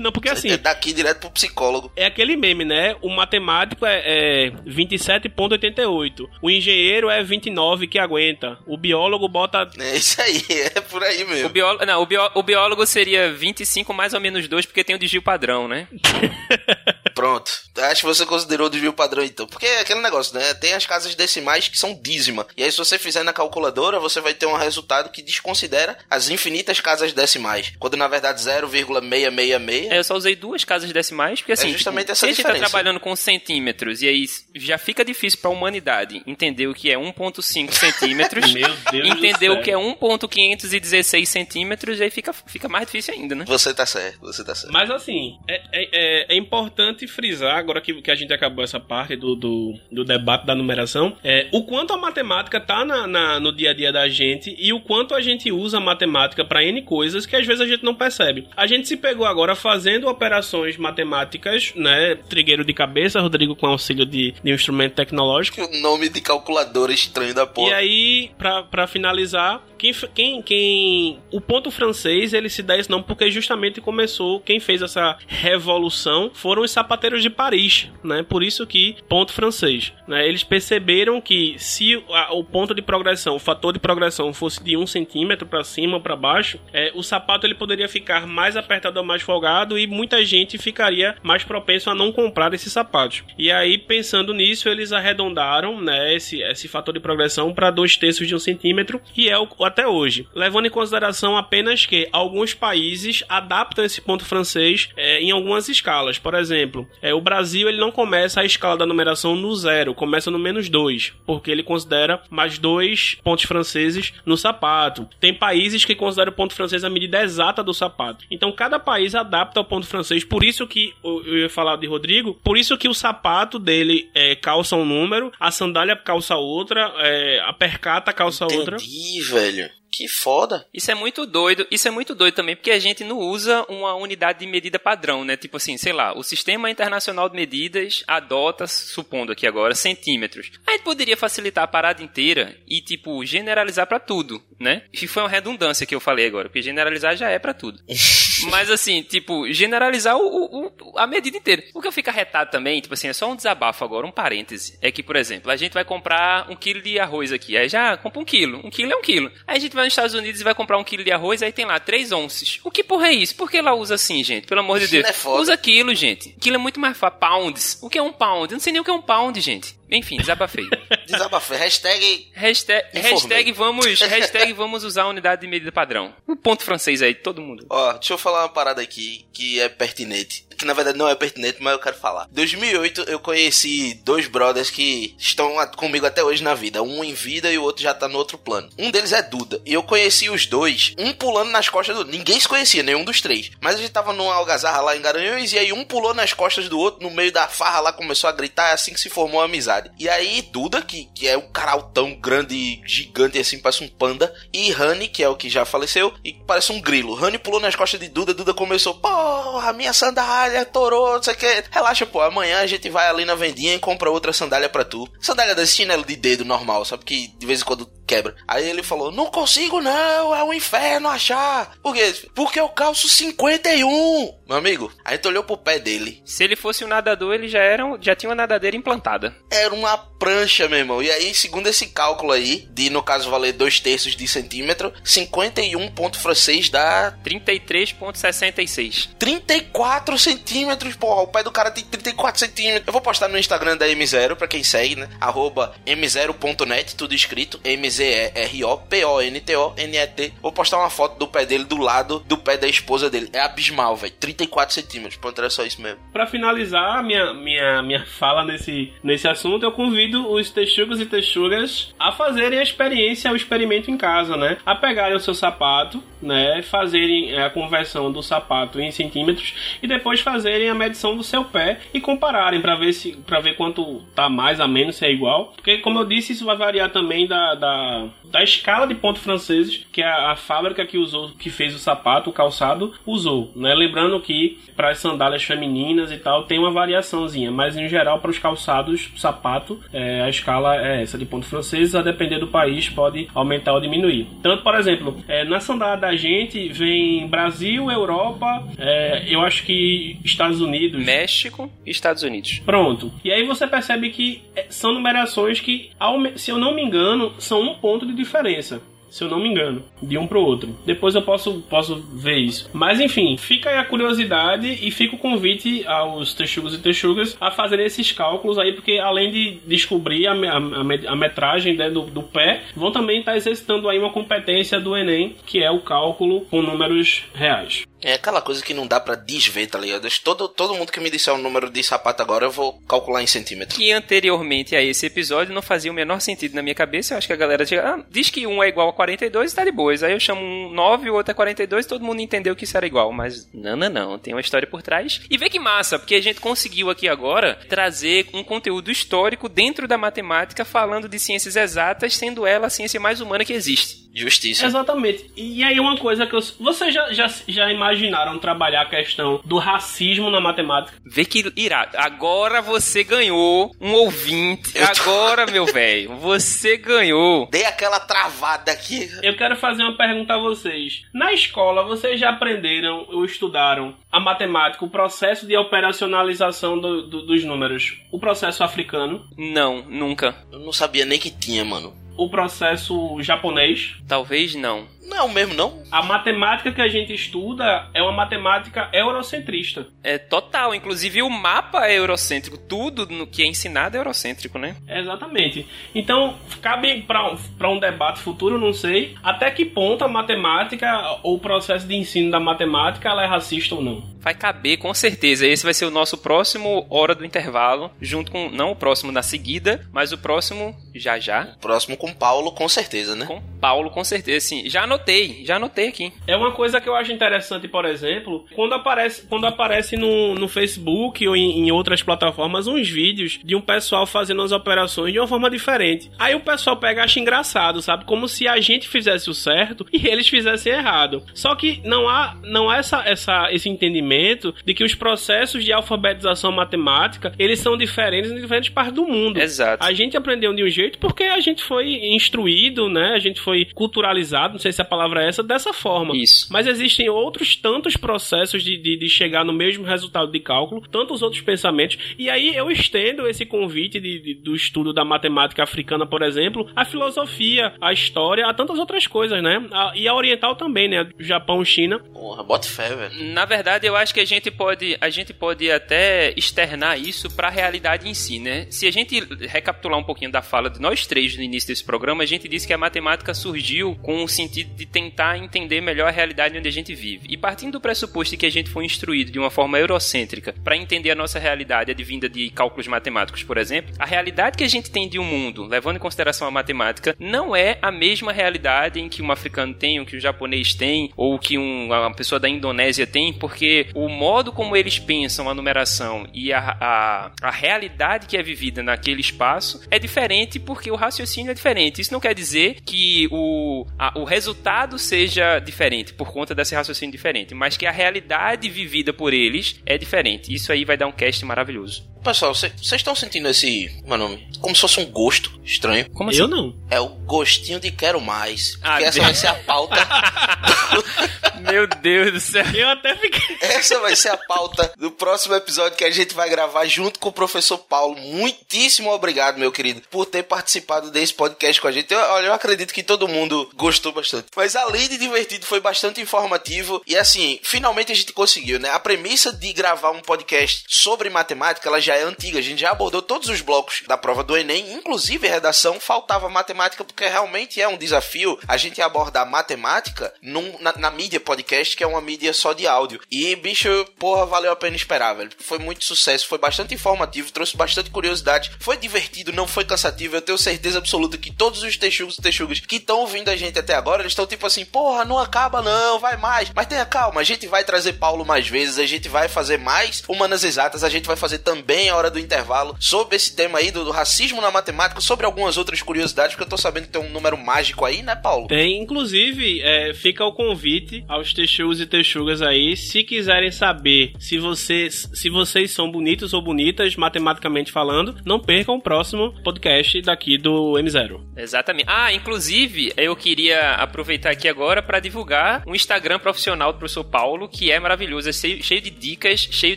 Não, porque assim. É daqui direto pro psicólogo. É aquele meme, né? O matemático é, é 27,88. O engenheiro é 29 que aguenta. O biólogo bota. É isso aí, é por aí mesmo. O, bió... Não, o, bió... o biólogo seria 25 mais ou menos 2, porque tem o desvio padrão, né? Pronto. Acho que você considerou o desvio padrão então. Porque é aquele negócio, né? Tem as casas decimais que são dízima. E aí, se você fizer na calculadora, você vai ter um resultado que desconsidera as infinitas casas decimais. Quando na verdade 0,666 é, eu só usei duas casas decimais, porque assim, é justamente tipo, essa se a gente tá trabalhando com centímetros, e aí já fica difícil pra humanidade entender o que é 1.5 centímetros, entender o que é 1.516 centímetros, e aí fica, fica mais difícil ainda, né? Você tá certo, você tá certo. Mas assim, é, é, é importante frisar, agora que, que a gente acabou essa parte do, do, do debate da numeração, é, o quanto a matemática tá na, na, no dia a dia da gente e o quanto a gente usa a matemática para N coisas que às vezes a gente não percebe. A gente se pegou agora fazendo operações matemáticas, né? Trigueiro de cabeça, Rodrigo com auxílio de, de um instrumento tecnológico. O nome de calculadora estranho da porra. E aí, pra, pra finalizar, quem, quem, quem. O ponto francês ele se dá esse nome porque justamente começou. Quem fez essa revolução foram os sapateiros de Paris, né? Por isso que ponto francês. Né? Eles perceberam que se a, o ponto de progressão, o fator de progressão fosse de um centímetro para cima ou para baixo, é, o sapato ele poderia ficar mais apertado ou mais folgado e muita gente ficaria mais propenso a não comprar esses sapatos. E aí, pensando nisso, eles arredondaram né, esse, esse fator de progressão para dois terços de um centímetro, que é o até hoje. Levando em consideração apenas que alguns países adaptam esse ponto francês é, é, em algumas escalas. Por exemplo, é, o Brasil ele não começa a escala da numeração no zero, começa no menos dois, porque ele considera mais dois pontos franceses no sapato. Tem países que consideram o ponto francês a medida exata do sapato. Então cada país adapta ao ponto francês. Por isso que eu ia falar de Rodrigo, por isso que o sapato dele é, calça um número, a sandália calça outra, é, a percata calça outra. Entendi, velho. Que foda. Isso é muito doido. Isso é muito doido também, porque a gente não usa uma unidade de medida padrão, né? Tipo assim, sei lá, o Sistema Internacional de Medidas adota, supondo aqui agora, centímetros. A gente poderia facilitar a parada inteira e, tipo, generalizar pra tudo, né? E foi uma redundância que eu falei agora, porque generalizar já é pra tudo. Mas assim, tipo, generalizar o, o- o- a medida inteira. O que eu fico arretado também, tipo assim, é só um desabafo agora, um parêntese. É que, por exemplo, a gente vai comprar um quilo de arroz aqui. Aí já compra um quilo. Um quilo é um quilo. Aí a gente vai nos Estados Unidos e vai comprar um quilo de arroz, aí tem lá três onças. O que porra é isso? Por que ela usa assim, gente? Pelo amor de Isso Deus. é foda. usa quilo, gente. Quilo é muito mais fácil. Pounds. O que é um pound? Eu não sei nem o que é um pound, gente. Enfim, desabafei. Desabafei. Hashtag. hashtag, Informei. hashtag vamos, hashtag vamos usar a unidade de medida padrão. Um ponto francês aí, todo mundo. Ó, deixa eu falar uma parada aqui que é pertinente. Que na verdade não é pertinente, mas eu quero falar. 2008 eu conheci dois brothers que estão comigo até hoje na vida. Um em vida e o outro já tá no outro plano. Um deles é Duda. E eu conheci os dois, um pulando nas costas do. Ninguém se conhecia, nenhum dos três. Mas a gente tava numa algazarra lá em Garanhuns e aí um pulou nas costas do outro, no meio da farra lá, começou a gritar. É assim que se formou a amizade. E aí Duda, que, que é um caraltão grande, gigante assim, parece um panda. E Rani, que é o que já faleceu, e parece um grilo. Rani pulou nas costas de Duda, Duda começou, porra, minha sandália torou, não sei o que. Relaxa, pô, amanhã a gente vai ali na vendinha e compra outra sandália pra tu. Sandália desse chinelo de dedo normal, sabe que de vez em quando quebra. Aí ele falou, não consigo não, é um inferno achar. Por quê? Porque eu calço 51. Meu amigo, a gente olhou pro pé dele. Se ele fosse um nadador, ele já era, já tinha uma nadadeira implantada. Era uma prancha, meu irmão. E aí, segundo esse cálculo aí, de no caso valer 2 terços de centímetro, 51 ponto francês dá 33.66. 34 centímetros, porra. O pé do cara tem 34 centímetros. Eu vou postar no Instagram da M0, pra quem segue, né? Arroba m0.net, tudo escrito. M-Z-E-R-O-P-O-N-T-O-N-E-T. Vou postar uma foto do pé dele do lado do pé da esposa dele. É abismal, velho. 34 centímetros. Pronto, era só isso mesmo. Pra finalizar minha, minha, minha fala nesse, nesse assunto, eu convido os texugos e texugas a fazerem a experiência, o experimento em casa, né? A pegarem o seu sapato, né? Fazerem é, a conversão do sapato em centímetros e depois fazerem a medição do seu pé e compararem pra ver se para ver quanto tá mais a menos, se é igual. Porque, como eu disse, isso vai variar também da, da, da escala de pontos franceses que a, a fábrica que usou, que fez o sapato, o calçado, usou, né? Lembrando que para as sandálias femininas e tal tem uma variaçãozinha, mas em geral para os calçados, sapato, é, a escala é essa de ponto francês, a depender do país pode aumentar ou diminuir. Tanto, por exemplo, é, na sandália da gente vem Brasil, Europa, é, eu acho que Estados Unidos, México e Estados Unidos. Pronto. E aí você percebe que é, são numerações que, se eu não me engano, são um ponto de diferença. Se eu não me engano, de um pro outro. Depois eu posso, posso ver isso. Mas enfim, fica aí a curiosidade e fica o convite aos texugos e texugas a fazerem esses cálculos aí, porque além de descobrir a, a, a me- a metragem né, do, do pé, vão também estar exercitando aí uma competência do Enem, que é o cálculo com números reais. É aquela coisa que não dá pra desver, tá ligado? Todo, todo mundo que me disser o número de sapato agora, eu vou calcular em centímetros. Que anteriormente a esse episódio não fazia o menor sentido na minha cabeça. Eu acho que a galera chega, ah, diz que um é igual a 42 e tá de boas. Aí eu chamo um 9 e o outro é 42 todo mundo entendeu que isso era igual. Mas não, não, não. Tem uma história por trás. E vê que massa, porque a gente conseguiu aqui agora trazer um conteúdo histórico dentro da matemática falando de ciências exatas, sendo ela a ciência mais humana que existe. Justiça. Exatamente. E aí uma coisa que eu... Vocês já, já, já imaginaram trabalhar a questão do racismo na matemática? Vê que irado. Agora você ganhou um ouvinte. Agora, meu velho, você ganhou. Dei aquela travada aqui. Eu quero fazer uma pergunta a vocês. Na escola, vocês já aprenderam ou estudaram a matemática, o processo de operacionalização do- do- dos números? O processo africano, Não, nunca. Eu não sabia nem que tinha, mano. o processo japonês, Talvez não. Não, mesmo não. A matemática que a gente estuda é uma matemática eurocentrista. É total, inclusive o mapa é eurocêntrico, tudo no que é ensinado é eurocêntrico, né? Exatamente. Então, cabe para um, um debate futuro, não sei, até que ponto a matemática ou o processo de ensino da matemática ela é racista ou não. Vai caber, com certeza. Esse vai ser o nosso próximo Hora do Intervalo, junto com, não o próximo na seguida, mas o próximo já já. O próximo com Paulo, com certeza, né? Com Paulo, com certeza, sim. Já anotei, já anotei aqui. É uma coisa que eu acho interessante, por exemplo, quando aparece, quando aparece no, no Facebook ou em, em outras plataformas uns vídeos de um pessoal fazendo as operações de uma forma diferente. Aí o pessoal pega e acha engraçado, sabe? Como se a gente fizesse o certo e eles fizessem errado. Só que não há, não há essa, essa, esse entendimento de que os processos de alfabetização matemática, eles são diferentes em diferentes partes do mundo. Exato. A gente aprendeu de um jeito porque a gente foi instruído, né? A gente foi culturalizado, não sei se a palavra é essa, dessa forma. Isso. Mas existem outros tantos processos de, de, de chegar no mesmo resultado de cálculo, tantos outros pensamentos. E aí eu estendo esse convite de, de, do estudo da matemática africana, por exemplo, a filosofia, a história, a tantas outras coisas, né? A, e a oriental também, né? Japão, China. Porra, bota fé, velho. Na verdade, eu acho que a gente pode, a gente pode até externar isso para a realidade em si, né? Se a gente recapitular um pouquinho da fala de nós três no início desse programa, a gente disse que a matemática surgiu com o sentido de tentar entender melhor a realidade onde a gente vive. E partindo do pressuposto de que a gente foi instruído de uma forma eurocêntrica para entender a nossa realidade advinda de cálculos matemáticos, por exemplo, a realidade que a gente tem de um mundo, levando em consideração a matemática, não é a mesma realidade em que um africano tem, ou que um japonês tem, ou que um, uma pessoa da Indonésia tem, porque o modo como eles pensam a numeração e a, a, a realidade que é vivida naquele espaço é diferente porque o raciocínio é diferente. Isso não quer dizer que o, a, o resultado seja diferente por conta desse raciocínio diferente, mas que a realidade vivida por eles é diferente. Isso aí vai dar um cast maravilhoso. Pessoal, vocês estão sentindo esse, meu nome, como se fosse um gosto estranho? Como assim? Eu não. É o gostinho de quero mais. Ah, Porque essa Deus. vai ser a pauta. Meu Deus do céu. Eu até fiquei. essa vai ser a pauta do próximo episódio que a gente vai gravar junto com o professor Paulo. Muitíssimo obrigado, meu querido, por ter participado desse podcast com a gente. Eu, olha, eu acredito que todo mundo gostou bastante. Mas além de divertido, foi bastante informativo. E assim, finalmente a gente conseguiu, né? A premissa de gravar um podcast sobre matemática, ela já é antiga. A gente já abordou todos os blocos da prova do Enem, inclusive a redação, faltava matemática, porque realmente é um desafio a gente abordar matemática num- na, na mídia podcast, que é uma mídia só de áudio. E, bicho, porra, valeu a pena esperar, velho. Foi muito sucesso, foi bastante informativo, trouxe bastante curiosidade, foi divertido, não foi cansativo. Eu tenho certeza absoluta que todos os texugos e texugas que estão ouvindo a gente até agora, eles estão tipo assim, porra, não acaba não, vai mais. Mas tenha calma, a gente vai trazer Paulo mais vezes, a gente vai fazer mais Humanas Exatas, a gente vai fazer também a hora do intervalo sobre esse tema aí do, do racismo na matemática, sobre algumas outras curiosidades, porque eu tô sabendo que tem um número mágico aí, né, Paulo? Tem, inclusive, é, fica o convite aos texugos e texugas aí, se quiserem saber se vocês, se vocês são bonitos ou bonitas, matematicamente falando, não percam o próximo podcast daqui do M0. Exatamente. Ah, inclusive, eu queria aproveitar aqui agora para divulgar um Instagram profissional do professor Paulo, que é maravilhoso, é cheio, cheio de dicas, cheio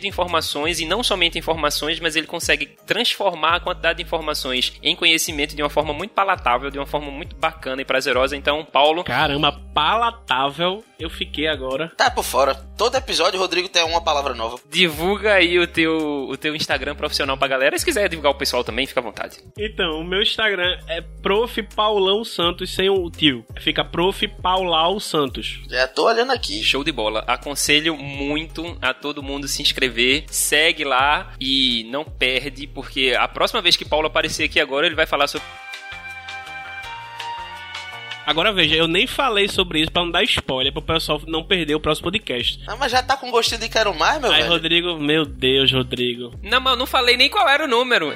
de informações, e não somente informações, mas ele consegue transformar a quantidade de informações em conhecimento de uma forma muito palatável, de uma forma muito bacana e prazerosa. Então, Paulo, Caramba, palatável, eu fiquei agora. Tá por fora. Todo episódio, Rodrigo tem uma palavra nova. divulga aí o teu, o teu Instagram profissional pra galera. Se quiser divulgar o pessoal também, fica à vontade. Então, o meu Instagram é prof. Paulão Santos sem o tio. Fica prof. Paulau Santos. Já tô olhando aqui. Show de bola. Aconselho muito a todo mundo se inscrever. Segue lá e não perde, porque a próxima vez que Paulo aparecer aqui agora, ele vai falar sobre. Agora veja, eu nem falei sobre isso pra não dar spoiler, pro pessoal não perder o próximo podcast. Ah, mas já tá com gostinho de quero mais, meu Aí, velho. Rodrigo, meu Deus, Rodrigo. Não, mas eu não falei nem qual era o número.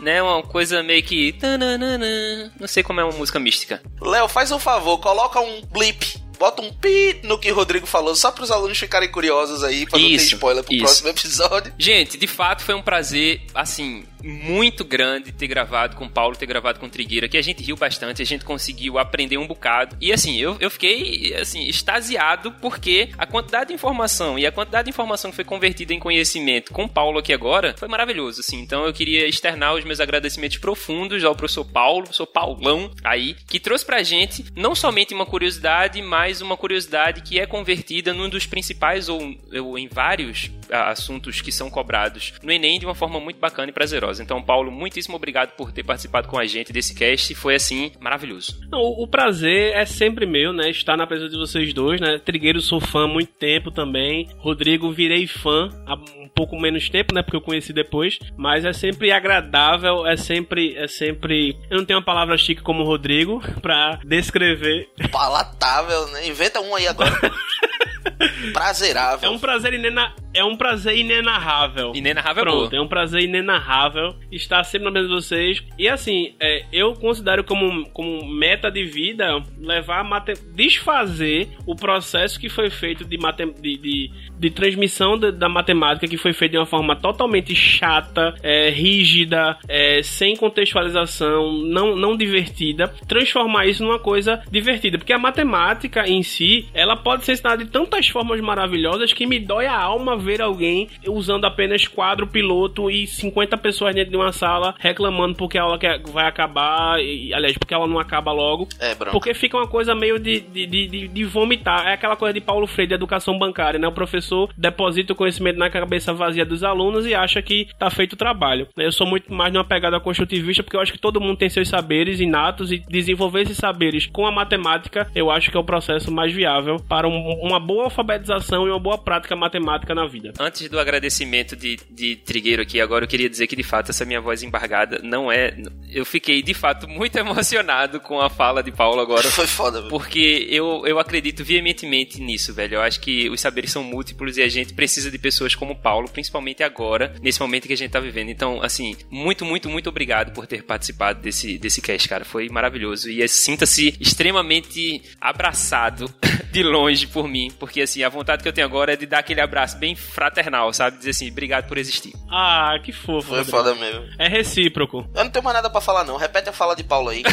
Né, uma coisa meio que. tananana. Não sei como é uma música mística. Léo, faz um favor, coloca um blip bota um pi no que o Rodrigo falou, só pros alunos ficarem curiosos aí, pra não ter spoiler pro isso. próximo episódio. Gente, de fato foi um prazer, assim, muito grande ter gravado com o Paulo, ter gravado com o Trigueira, que a gente riu bastante, a gente conseguiu aprender um bocado. E assim, eu, eu fiquei, assim, extasiado porque a quantidade de informação e a quantidade de informação que foi convertida em conhecimento com o Paulo aqui agora foi maravilhoso, assim. Então eu queria externar os meus agradecimentos profundos ao professor Paulo, professor Paulão aí, que trouxe pra gente não somente uma curiosidade, mas uma curiosidade que é convertida num dos principais ou, ou em vários assuntos que são cobrados no Enem de uma forma muito bacana e prazerosa. Então, Paulo, muitíssimo obrigado por ter participado com a gente desse cast. Foi assim maravilhoso. Não, o, o prazer é sempre meu, né? Estar na presença de vocês dois, né? Trigueiro sou fã há muito tempo também. Rodrigo virei fã há um pouco menos tempo, né? Porque eu conheci depois. Mas é sempre agradável, é sempre. É sempre. Eu não tenho uma palavra chique como o Rodrigo pra descrever. Palatável, né? Inventa um aí agora. Prazerável. É um prazer inena... é um prazer inenarrável. Inenarrável é Pronto, boa. é um prazer inenarrável estar sempre na mesa de vocês. E assim, é, eu considero como, como meta de vida levar a mate... desfazer o processo que foi feito de, mate... de, de, de transmissão da, da matemática, que foi feito de uma forma totalmente chata, é, rígida, é, sem contextualização, não, não divertida, transformar isso numa coisa divertida. Porque a matemática em si, ela pode ser ensinada de tantas formas maravilhosas que me dói a alma ver alguém usando apenas quadro piloto e 50 pessoas dentro de uma sala reclamando porque a aula quer- vai acabar, e, aliás, porque ela não acaba logo. É, bronca. Porque fica uma coisa meio de, de, de, de- vomitar. É aquela coisa de Paulo Freire de educação bancária, né? O professor deposita o conhecimento na cabeça vazia dos alunos e acha que tá feito o trabalho. Eu sou muito mais de uma pegada construtivista porque eu acho que todo mundo tem seus saberes inatos e desenvolver esses saberes com a matemática, eu acho que é o processo mais viável para um- uma boa alfabetização e uma boa prática matemática na vida. Antes do agradecimento de, de Trigueiro aqui, agora eu queria dizer que de fato essa minha voz embargada não é. Eu fiquei de fato muito emocionado com a fala de Paulo agora. Foi foda, velho. Porque eu, eu acredito veementemente nisso, velho. Eu acho que os saberes são múltiplos e a gente precisa de pessoas como o Paulo, principalmente agora, nesse momento que a gente tá vivendo. Então, assim, muito, muito, muito obrigado por ter participado desse, desse cast, cara. Foi maravilhoso. E eh, sinta-se extremamente abraçado de longe por mim, porque, assim, a vontade que eu tenho agora é de dar aquele abraço bem fraternal, sabe? Dizer assim, obrigado por existir. Ah, que fofo. Foi Rodrigo. foda mesmo. É recíproco. Eu não tenho mais nada pra falar, não. Repete a fala de Paulo aí.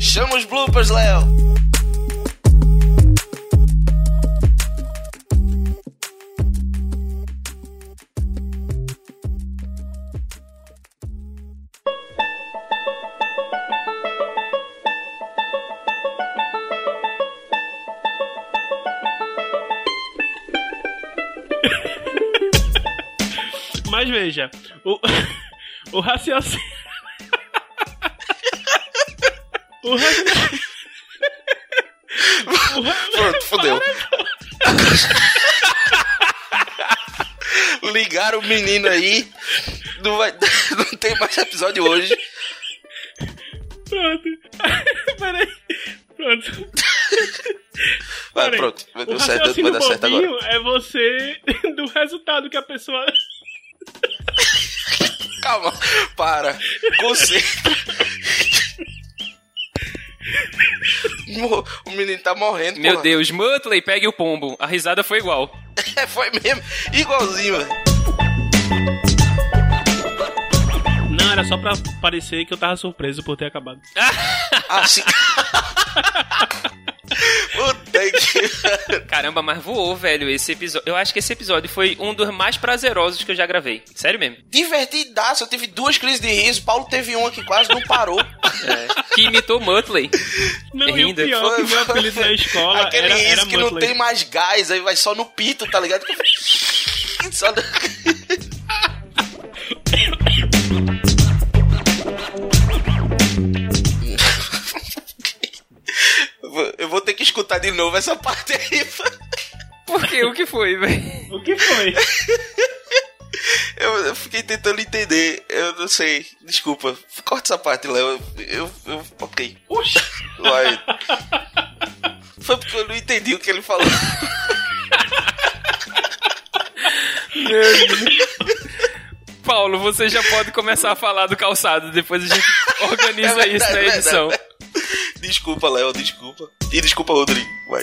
Chama os bloopers, Léo. Mas veja, o, o raciocínio. o raciocínio. Pronto, fodeu. Ligaram o menino aí. Não, vai, não tem mais episódio hoje. Pronto. Peraí. Pronto. Vai, pronto. Vai O dar certo, vai dar certo agora. é você do resultado que a pessoa. Calma, para. Concentra. O menino tá morrendo, Meu porra. Deus, Muttley, pegue o pombo. A risada foi igual. É, foi mesmo. Igualzinho, velho. Não, era só pra parecer que eu tava surpreso por ter acabado. Assim. Puta que. Caramba, mas voou, velho, esse episódio. Eu acho que esse episódio foi um dos mais prazerosos que eu já gravei. Sério mesmo. Divertidaço. Eu tive duas crises de riso. Paulo teve uma que quase não parou. É, que imitou Muttley. Não, e o Rindo. pior que meu apelido na escola Aquele era, riso era que não Muttley. tem mais gás, aí vai só no pito, tá ligado? Só no- Eu vou- ter que escutar de novo essa parte aí. Por quê? O que foi, velho? O que foi? Eu, eu fiquei tentando entender. Eu não sei. Desculpa. Corta essa parte, Léo. Eu, eu, eu. Ok. Oxi. Vai. Foi porque eu não entendi o que ele falou. Paulo, você já pode começar a falar do calçado. Depois a gente organiza É verdade, isso na é edição. verdade. Desculpa, Léo, desculpa. E desculpa, Rodrigo. Vai.